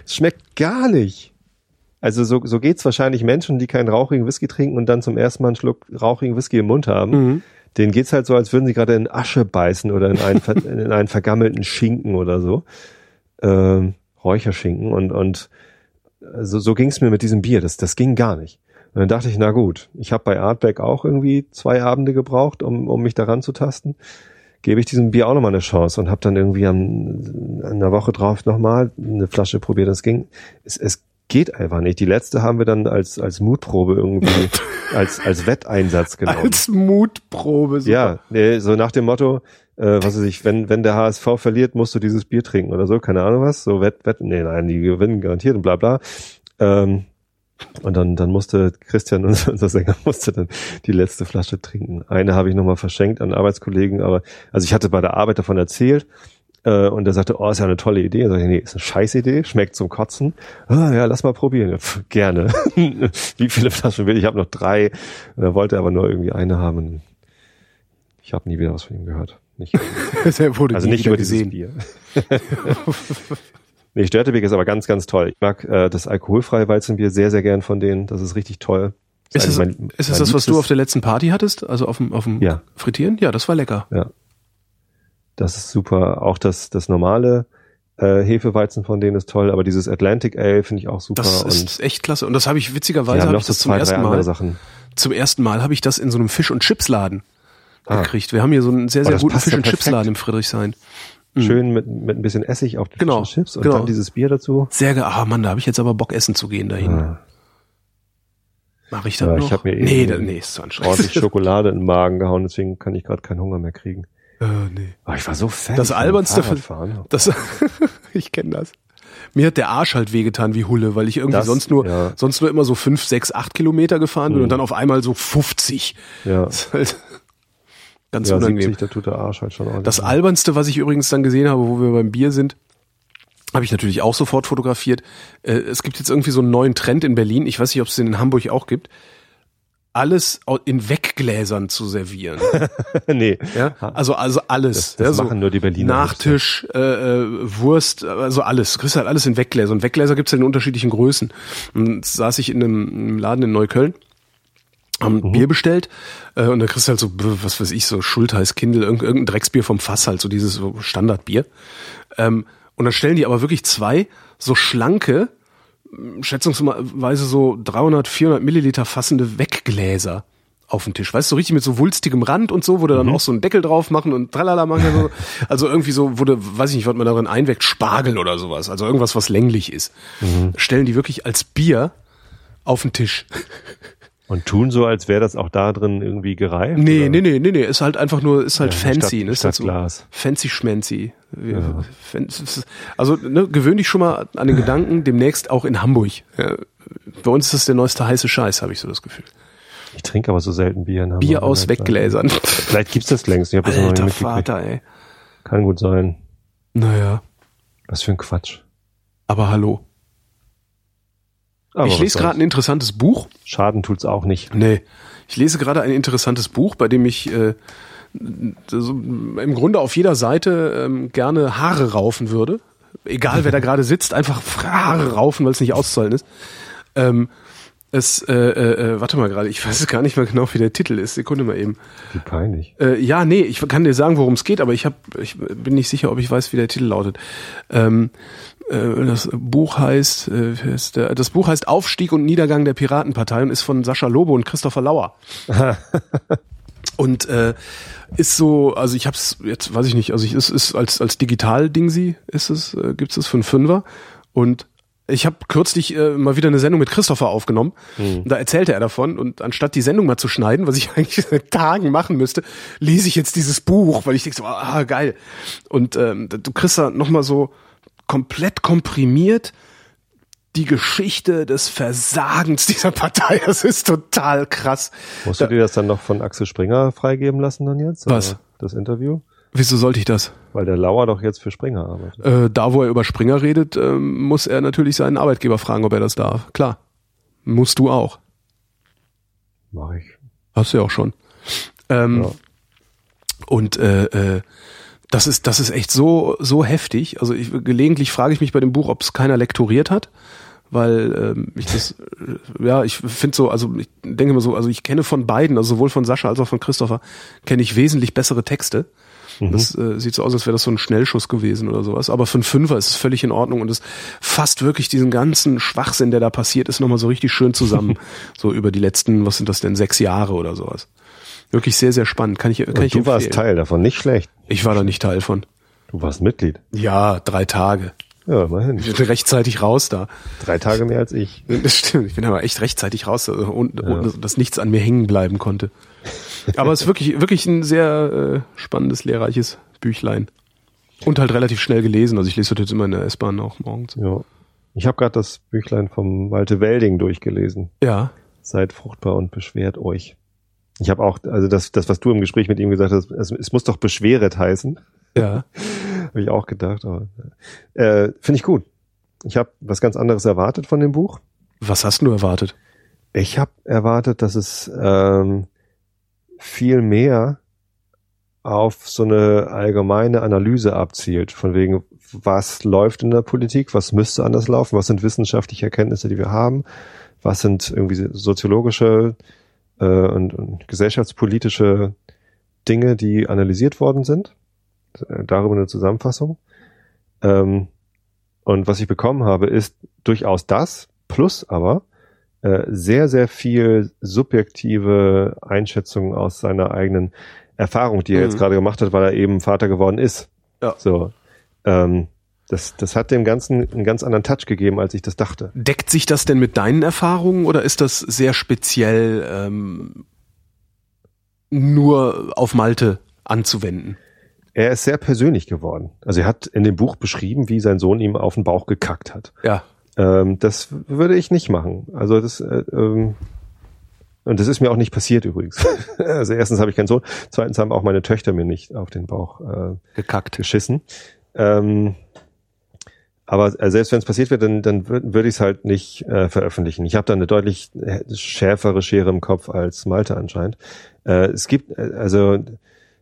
es schmeckt gar nicht. Also so, so geht's wahrscheinlich Menschen, die keinen rauchigen Whisky trinken und dann zum ersten Mal einen Schluck rauchigen Whisky im Mund haben. Mhm. Denen geht's halt so, als würden sie gerade in Asche beißen oder in einen, in einen vergammelten Schinken oder so. Ähm, Räucherschinken und, und so, so ging's mir mit diesem Bier. Das, das ging gar nicht. Und dann dachte ich, na gut, ich habe bei Artback auch irgendwie zwei Abende gebraucht, um, um mich daran zu tasten. Gebe ich diesem Bier auch nochmal eine Chance und habe dann irgendwie am, an der Woche drauf nochmal eine Flasche probiert. Das ging, es, es geht einfach nicht. Die letzte haben wir dann als, als Mutprobe irgendwie, als, als Wetteinsatz genommen. Als Mutprobe. super. Ja, nee, so nach dem Motto, äh, was weiß ich, wenn, wenn der HSV verliert, musst du dieses Bier trinken oder so, keine Ahnung was, so Wett, Wett, nee, nein, die gewinnen garantiert und bla bla. Ähm, und dann, dann musste Christian, unser, Sänger, musste dann die letzte Flasche trinken. Eine habe ich nochmal verschenkt an Arbeitskollegen, aber, also ich hatte bei der Arbeit davon erzählt, äh, und er sagte, oh, ist ja eine tolle Idee. Er sagte, nee, ist eine Scheißidee, schmeckt zum Kotzen. Ah, ja, lass mal probieren. Ja, pf, gerne. Wie viele Flaschen will ich? Ich habe noch drei. Und er wollte aber nur irgendwie eine haben. Und Ich habe nie wieder was von ihm gehört. Nicht, also nicht über dieses gesehen. Bier. Nee, Störtebeek ist aber ganz, ganz toll. Ich mag äh, das alkoholfreie Weizenbier sehr, sehr gern von denen. Das ist richtig toll. Ist es, eigentlich mein- ist es das, was du auf der letzten Party hattest? Also auf dem, auf dem Ja. Frittieren? Ja, das war lecker. Ja. Das ist super. Auch das, das normale äh, Hefeweizen von denen ist toll, aber dieses Atlantic Ale finde ich auch super. Das ist echt klasse. Und das habe ich witzigerweise hab noch ich so das zum zwei, drei ersten Mal. Sachen. Zum ersten Mal habe ich das in so einem Fisch- und Chipsladen Ah. gekriegt. Wir haben hier so einen sehr, Oh, sehr das guten Fisch- und. Chipsladen im Friedrichshain. Schön mit, mit ein bisschen Essig auf die Genau, Chips und genau. dann dieses Bier dazu. Sehr ge Ah Mann, da habe ich jetzt aber Bock essen zu gehen dahin. Ah, Mache ich das Ja, noch? ich hab mir eben nee, da, nee, ist zu anstrengend. ordentlich Schokolade in den Magen gehauen, deswegen kann ich gerade keinen Hunger mehr kriegen. äh, nee. Aber ich war so fertig. Das albernste von- Fahrradfahren. Das, ich kenne das. Mir hat der Arsch halt wehgetan wie Hulle, weil ich irgendwie Das, sonst nur, ja. sonst nur immer so fünf, sechs, acht Kilometer gefahren bin Mhm. und dann auf einmal so 50. Ja, Das ist halt ganz ja unangenehm. 70, da tut der Arsch halt schon ordentlich. Das albernste, was ich übrigens dann gesehen habe, wo wir beim Bier sind, habe ich natürlich auch sofort fotografiert. Äh, es gibt jetzt irgendwie so einen neuen Trend in Berlin. Ich weiß nicht, ob es den in Hamburg auch gibt. Alles in Weggläsern zu servieren. nee. Ja? Also, also alles. Das- das ja, so machen nur die Berliner Nachtisch, äh, äh, Wurst, also alles. Du kriegst halt alles in Weggläser. Und Weggläser gibt's ja in unterschiedlichen Größen. Und saß ich in einem Laden in Neukölln, haben Mhm. Bier bestellt äh, und da kriegst du halt so, was weiß ich, so Schultheiß Kindle, irgend- irgendein Drecksbier vom Fass halt, so dieses so Standardbier. Ähm, und dann stellen die aber wirklich zwei so schlanke, schätzungsweise so 300, 400 Milliliter fassende Weggläser auf den Tisch. Weißt du, so richtig mit so wulstigem Rand und so, wo du dann Mhm. auch so einen Deckel drauf machen und tralala machen. So. Also irgendwie so, wo du, weiß ich nicht, was man darin einweckt, Spargel oder sowas. Also irgendwas, was länglich ist. Mhm. Stellen die wirklich als Bier auf den Tisch. Und tun so, als wäre das auch da drin irgendwie gereift? Nee, oder? nee, nee, nee, nee, ist halt einfach nur, ist halt Ja, fancy, statt- ne? Ist halt so Glas. fancy schmancy. Ja. Also, ne, gewöhn dich schon mal an den Gedanken, demnächst auch in Hamburg. Ja, bei uns ist das der neueste heiße Scheiß, habe ich so das Gefühl. Ich trinke aber so selten Bier in Hamburg. Bier aus Weggläsern. Vielleicht gibt's das längst. Ich habe das noch nicht Alter mitgekriegt. Vater, ey. Kann gut sein. Naja, Was für ein Quatsch. aber hallo. Aber ich lese gerade ein interessantes Buch. Schaden tut's auch nicht. Nee, ich lese gerade ein interessantes Buch, bei dem ich äh, im Grunde auf jeder Seite ähm, gerne Haare raufen würde. Egal, wer da gerade sitzt, einfach Haare raufen, weil es nicht auszuhalten ist. Ähm, es, äh, äh, äh, warte mal gerade, ich weiß gar nicht mehr genau, wie der Titel ist. Sekunde mal eben. Wie peinlich. Äh, ja, nee, ich kann dir sagen, worum es geht, aber ich, hab, ich bin nicht sicher, ob ich weiß, wie der Titel lautet. Ähm, äh, das Buch heißt, äh, das Buch heißt Aufstieg und Niedergang der Piratenpartei und ist von Sascha Lobo und Christopher Lauer. und äh, ist so, also ich hab's jetzt, weiß ich nicht, also ich, es ist als als Digital-Ding sie ist es, äh, gibt's es für einen Fünfer und ich habe kürzlich äh, mal wieder eine Sendung mit Christopher aufgenommen. Da erzählte er davon und anstatt die Sendung mal zu schneiden, was ich eigentlich seit Tagen machen müsste, lese ich jetzt dieses Buch, weil ich denke so, ah geil. Und ähm, du kriegst da noch mal so komplett komprimiert die Geschichte des Versagens dieser Partei. Das ist total krass. Musst du dir das dann noch von Axel Springer freigeben lassen dann jetzt? Was? Das Interview? Wieso sollte ich das? Weil der Lauer doch jetzt für Springer arbeitet. Äh, da, wo er über Springer redet, ähm, muss er natürlich seinen Arbeitgeber fragen, ob er das darf. Klar. Musst du auch. Mach ich. Hast du ja auch schon. Ähm, Ja. Und äh, äh, das ist das ist echt so so heftig. Also ich, gelegentlich frage ich mich bei dem Buch, ob es keiner lektoriert hat, weil ähm, ich das äh, ja ich finde so also ich denke mal so also ich kenne von beiden also sowohl von Sascha als auch von Christopher kenne ich wesentlich bessere Texte. Das äh, sieht so aus, als wäre das so ein Schnellschuss gewesen oder sowas. Aber für einen Fünfer ist es völlig in Ordnung und es fasst wirklich diesen ganzen Schwachsinn, der da passiert ist, nochmal so richtig schön zusammen. so über die letzten, was sind das denn, sechs Jahre oder sowas. Wirklich sehr, sehr spannend. Kann ich, kann Und ich du warst empfehlen. Teil davon, nicht schlecht. Ich war da nicht Teil von. Du warst Mitglied. Ja, drei Tage. Ja, immerhin. Ich bin rechtzeitig raus da. Drei Tage mehr als ich. Das stimmt. Ich bin aber echt rechtzeitig raus also, und, und dass nichts an mir hängen bleiben konnte. Aber es ist wirklich, wirklich ein sehr äh, spannendes, lehrreiches Büchlein. Und halt relativ schnell gelesen. Also ich lese das jetzt immer in der S-Bahn auch morgens. Ja. Ich habe gerade das Büchlein vom Malte Welding durchgelesen. Ja. Seid fruchtbar und beschwert euch. Ich habe auch, also das, das, was du im Gespräch mit ihm gesagt hast, es, es muss doch beschweret heißen. Ja. Habe ich auch gedacht. Aber, äh, Finde ich gut. Ich habe was ganz anderes erwartet von dem Buch. Was hast du erwartet? Ich habe erwartet, dass es ähm, viel mehr auf so eine allgemeine Analyse abzielt, von wegen, was läuft in der Politik, was müsste anders laufen, was sind wissenschaftliche Erkenntnisse, die wir haben, was sind irgendwie soziologische äh, und, und gesellschaftspolitische Dinge, die analysiert worden sind. Darüber eine Zusammenfassung. Ähm, und was ich bekommen habe, ist durchaus das, plus aber äh, sehr, sehr viel subjektive Einschätzungen aus seiner eigenen Erfahrung, die er Mhm. jetzt gerade gemacht hat, weil er eben Vater geworden ist. Ja. So. Ähm, das, das hat dem Ganzen einen ganz anderen Touch gegeben, als ich das dachte. Deckt sich das denn mit deinen Erfahrungen oder ist das sehr speziell ähm, nur auf Malte anzuwenden? Er ist sehr persönlich geworden. Also er hat in dem Buch beschrieben, wie sein Sohn ihm auf den Bauch gekackt hat. Ja. Ähm, das würde ich nicht machen. Also das äh, ähm, und das ist mir auch nicht passiert übrigens. also erstens habe ich keinen Sohn, zweitens haben auch meine Töchter mir nicht auf den Bauch äh, Gekackt. geschissen. Ähm, aber äh, selbst wenn es passiert wird, dann, dann würde würd ich es halt nicht äh, veröffentlichen. Ich habe da eine deutlich äh, schärfere Schere im Kopf als Malte anscheinend. Äh, es gibt äh, also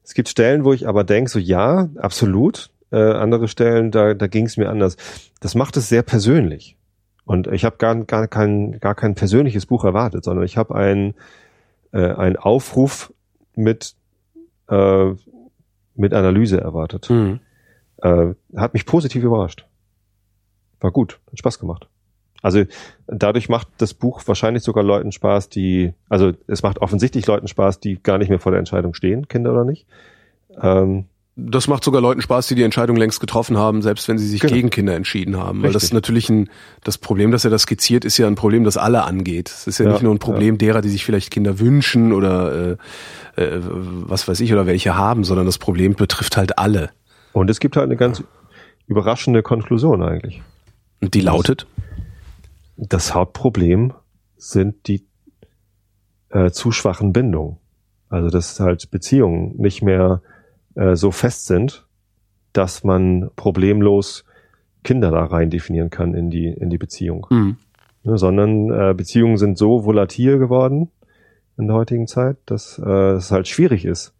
es gibt Stellen, wo ich aber denke, so ja, absolut. Äh, andere Stellen, da, da ging es mir anders. Das macht es sehr persönlich. Und ich habe gar, gar, kein, gar kein persönliches Buch erwartet, sondern ich habe einen äh, einen Aufruf mit, äh, mit Analyse erwartet. Mhm. Äh, hat mich positiv überrascht. War gut, hat Spaß gemacht. Also dadurch macht das Buch wahrscheinlich sogar Leuten Spaß, die, also es macht offensichtlich Leuten Spaß, die gar nicht mehr vor der Entscheidung stehen, Kinder oder nicht. Ähm, das macht sogar Leuten Spaß, die die Entscheidung längst getroffen haben, selbst wenn sie sich genau. gegen Kinder entschieden haben. Richtig. Weil das ist natürlich ein, das Problem, das er da skizziert, ist ja ein Problem, das alle angeht. Es ist ja, ja, nicht nur ein Problem ja. derer, die sich vielleicht Kinder wünschen oder äh, äh, was weiß ich oder welche haben, sondern das Problem betrifft halt alle. Und es gibt halt eine ganz überraschende Konklusion eigentlich. Und die lautet? Das Hauptproblem sind die äh, zu schwachen Bindungen. Also dass halt Beziehungen nicht mehr äh, so fest sind, dass man problemlos Kinder da rein definieren kann in die, in die Beziehung. Mhm. Ne, sondern äh, Beziehungen sind so volatil geworden in der heutigen Zeit, dass äh, es halt schwierig ist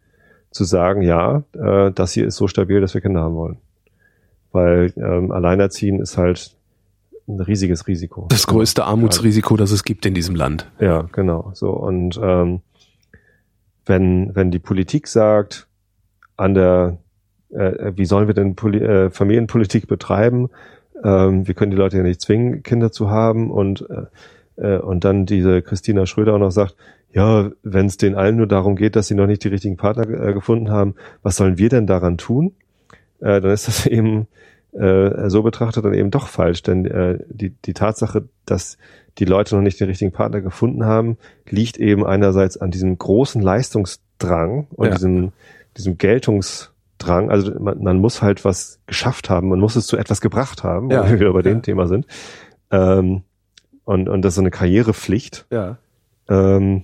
zu sagen, ja, äh, das hier ist so stabil, dass wir Kinder haben wollen. Weil ähm, Alleinerziehen ist halt ein riesiges Risiko. Das größte Armutsrisiko, das es gibt in diesem Land. Ja, genau. So und ähm, wenn wenn die Politik sagt, an der, äh, wie sollen wir denn Poli äh, Familienpolitik betreiben? Ähm, wir können die Leute ja nicht zwingen, Kinder zu haben und äh, äh, und dann diese Christina Schröder auch noch sagt, ja, wenn es denen allen nur darum geht, dass sie noch nicht die richtigen Partner äh, gefunden haben, was sollen wir denn daran tun? Äh, dann ist das eben äh, so betrachtet dann eben doch falsch, denn äh, die, die Tatsache, dass die Leute noch nicht den richtigen Partner gefunden haben, liegt eben einerseits an diesem großen Leistungsdrang und ja. diesem diesem Geltungsdrang, also man, man, muss halt was geschafft haben, man muss es zu etwas gebracht haben, ja. wo wir wieder bei dem ja. Thema sind. Ähm, und, und das ist so eine Karrierepflicht. Ja. Ähm,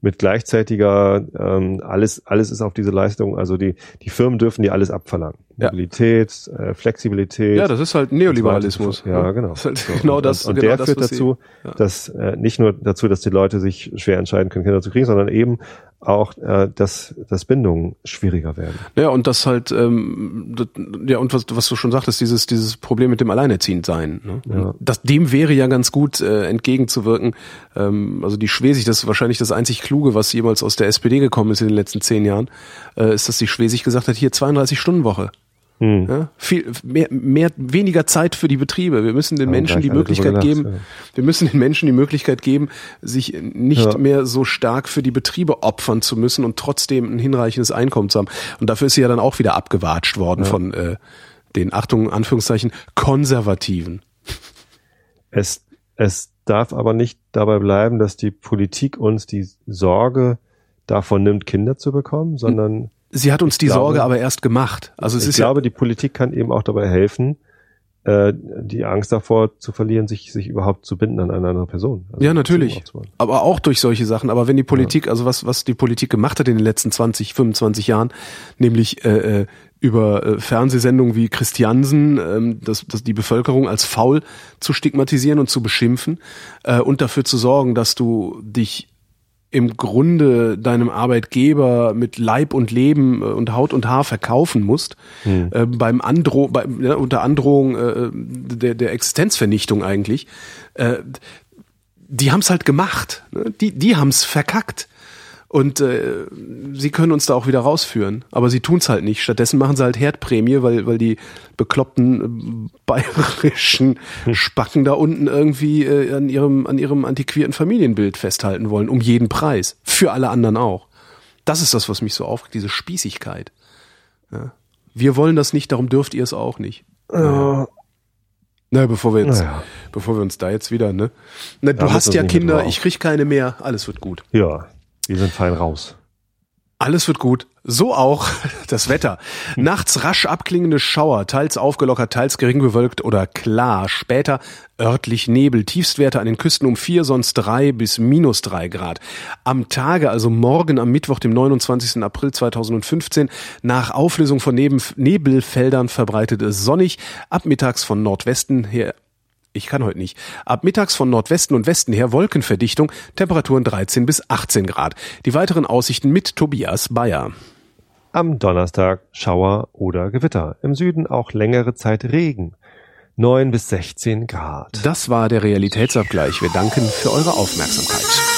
mit gleichzeitiger ähm, alles alles ist auf diese Leistung. Also die die Firmen dürfen die alles abverlangen. Ja. Mobilität, äh, Flexibilität. Ja, das ist halt Neoliberalismus. Ja, genau. Das ist halt so. genau das. Und, und genau der das, führt dazu, ja. dass äh, nicht nur dazu, dass die Leute sich schwer entscheiden können, Kinder zu kriegen, sondern eben auch, äh, dass, dass Bindungen schwieriger werden. Ja, und das halt, ähm, das, ja, und was, was du schon sagtest, dieses, dieses Problem mit dem Alleinerziehendsein. Ne? Ja. Das, dem wäre ja ganz gut äh, entgegenzuwirken. Ähm, also die Schwesig, das ist wahrscheinlich das einzig Kluge, was jemals aus der SPD gekommen ist in den letzten zehn Jahren, äh, ist, dass die Schwesig gesagt hat, hier 32 Stunden Woche. Hm. Ja, viel mehr, mehr, weniger Zeit für die Betriebe. Wir müssen den ja, Menschen die Möglichkeit geben, ja. wir müssen den Menschen die Möglichkeit geben, sich nicht mehr so stark für die Betriebe opfern zu müssen und trotzdem ein hinreichendes Einkommen zu haben. Und dafür ist sie ja dann auch wieder abgewatscht worden von äh, den Achtung Anführungszeichen Konservativen. Es es darf aber nicht dabei bleiben, dass die Politik uns die Sorge davon nimmt, Kinder zu bekommen, sondern Sie hat uns die glaube, Sorge aber erst gemacht. Also es ich ist glaube, ja die Politik kann eben auch dabei helfen, äh, die Angst davor zu verlieren, sich, sich überhaupt zu binden an eine andere Person. Also ja, natürlich. Aber auch durch solche Sachen. Aber wenn die Politik, ja. also was, was die Politik gemacht hat in den letzten 20, 25 Jahren, nämlich äh, äh, über äh, Fernsehsendungen wie Christiansen, ähm, das, das die Bevölkerung als faul zu stigmatisieren und zu beschimpfen äh, und dafür zu sorgen, dass du dich im Grunde deinem Arbeitgeber mit Leib und Leben äh, und Haut und Haar verkaufen musst, hm. äh, beim Andro bei, ja, unter Androhung äh, der, der Existenzvernichtung eigentlich, äh, die haben's halt gemacht. Ne? Die, die haben's verkackt. Und äh, sie können uns da auch wieder rausführen, aber sie tun's halt nicht. Stattdessen machen sie halt Herdprämie, weil, weil die bekloppten äh, bayerischen Spacken da unten irgendwie äh, an, ihrem, an ihrem antiquierten Familienbild festhalten wollen, um jeden Preis. Für alle anderen auch. Das ist das, was mich so aufregt, diese Spießigkeit. Ja. Wir wollen das nicht, darum dürft ihr es auch nicht. Ja. Na, bevor wir jetzt, naja. bevor wir uns da jetzt wieder, ne? Na, du ja, hast ja Kinder, ich krieg keine mehr, alles wird gut. Ja, wir sind fein raus. Alles wird gut. So auch das Wetter. Nachts rasch abklingende Schauer, teils aufgelockert, teils gering bewölkt oder klar. Später örtlich Nebel. Tiefstwerte an den Küsten um vier, sonst drei bis minus drei Grad. Am Tage, also morgen am Mittwoch, dem 29. April 2015, nach Auflösung von Nebelfeldern verbreitet es sonnig. Ab mittags von Nordwesten her ich kann heute nicht. Ab mittags von Nordwesten und Westen her Wolkenverdichtung, Temperaturen 13 bis 18 Grad. Die weiteren Aussichten mit Tobias Bayer. Am Donnerstag Schauer oder Gewitter. Im Süden auch längere Zeit Regen. 9 bis 16 Grad. Das war der Realitätsabgleich. Wir danken für eure Aufmerksamkeit.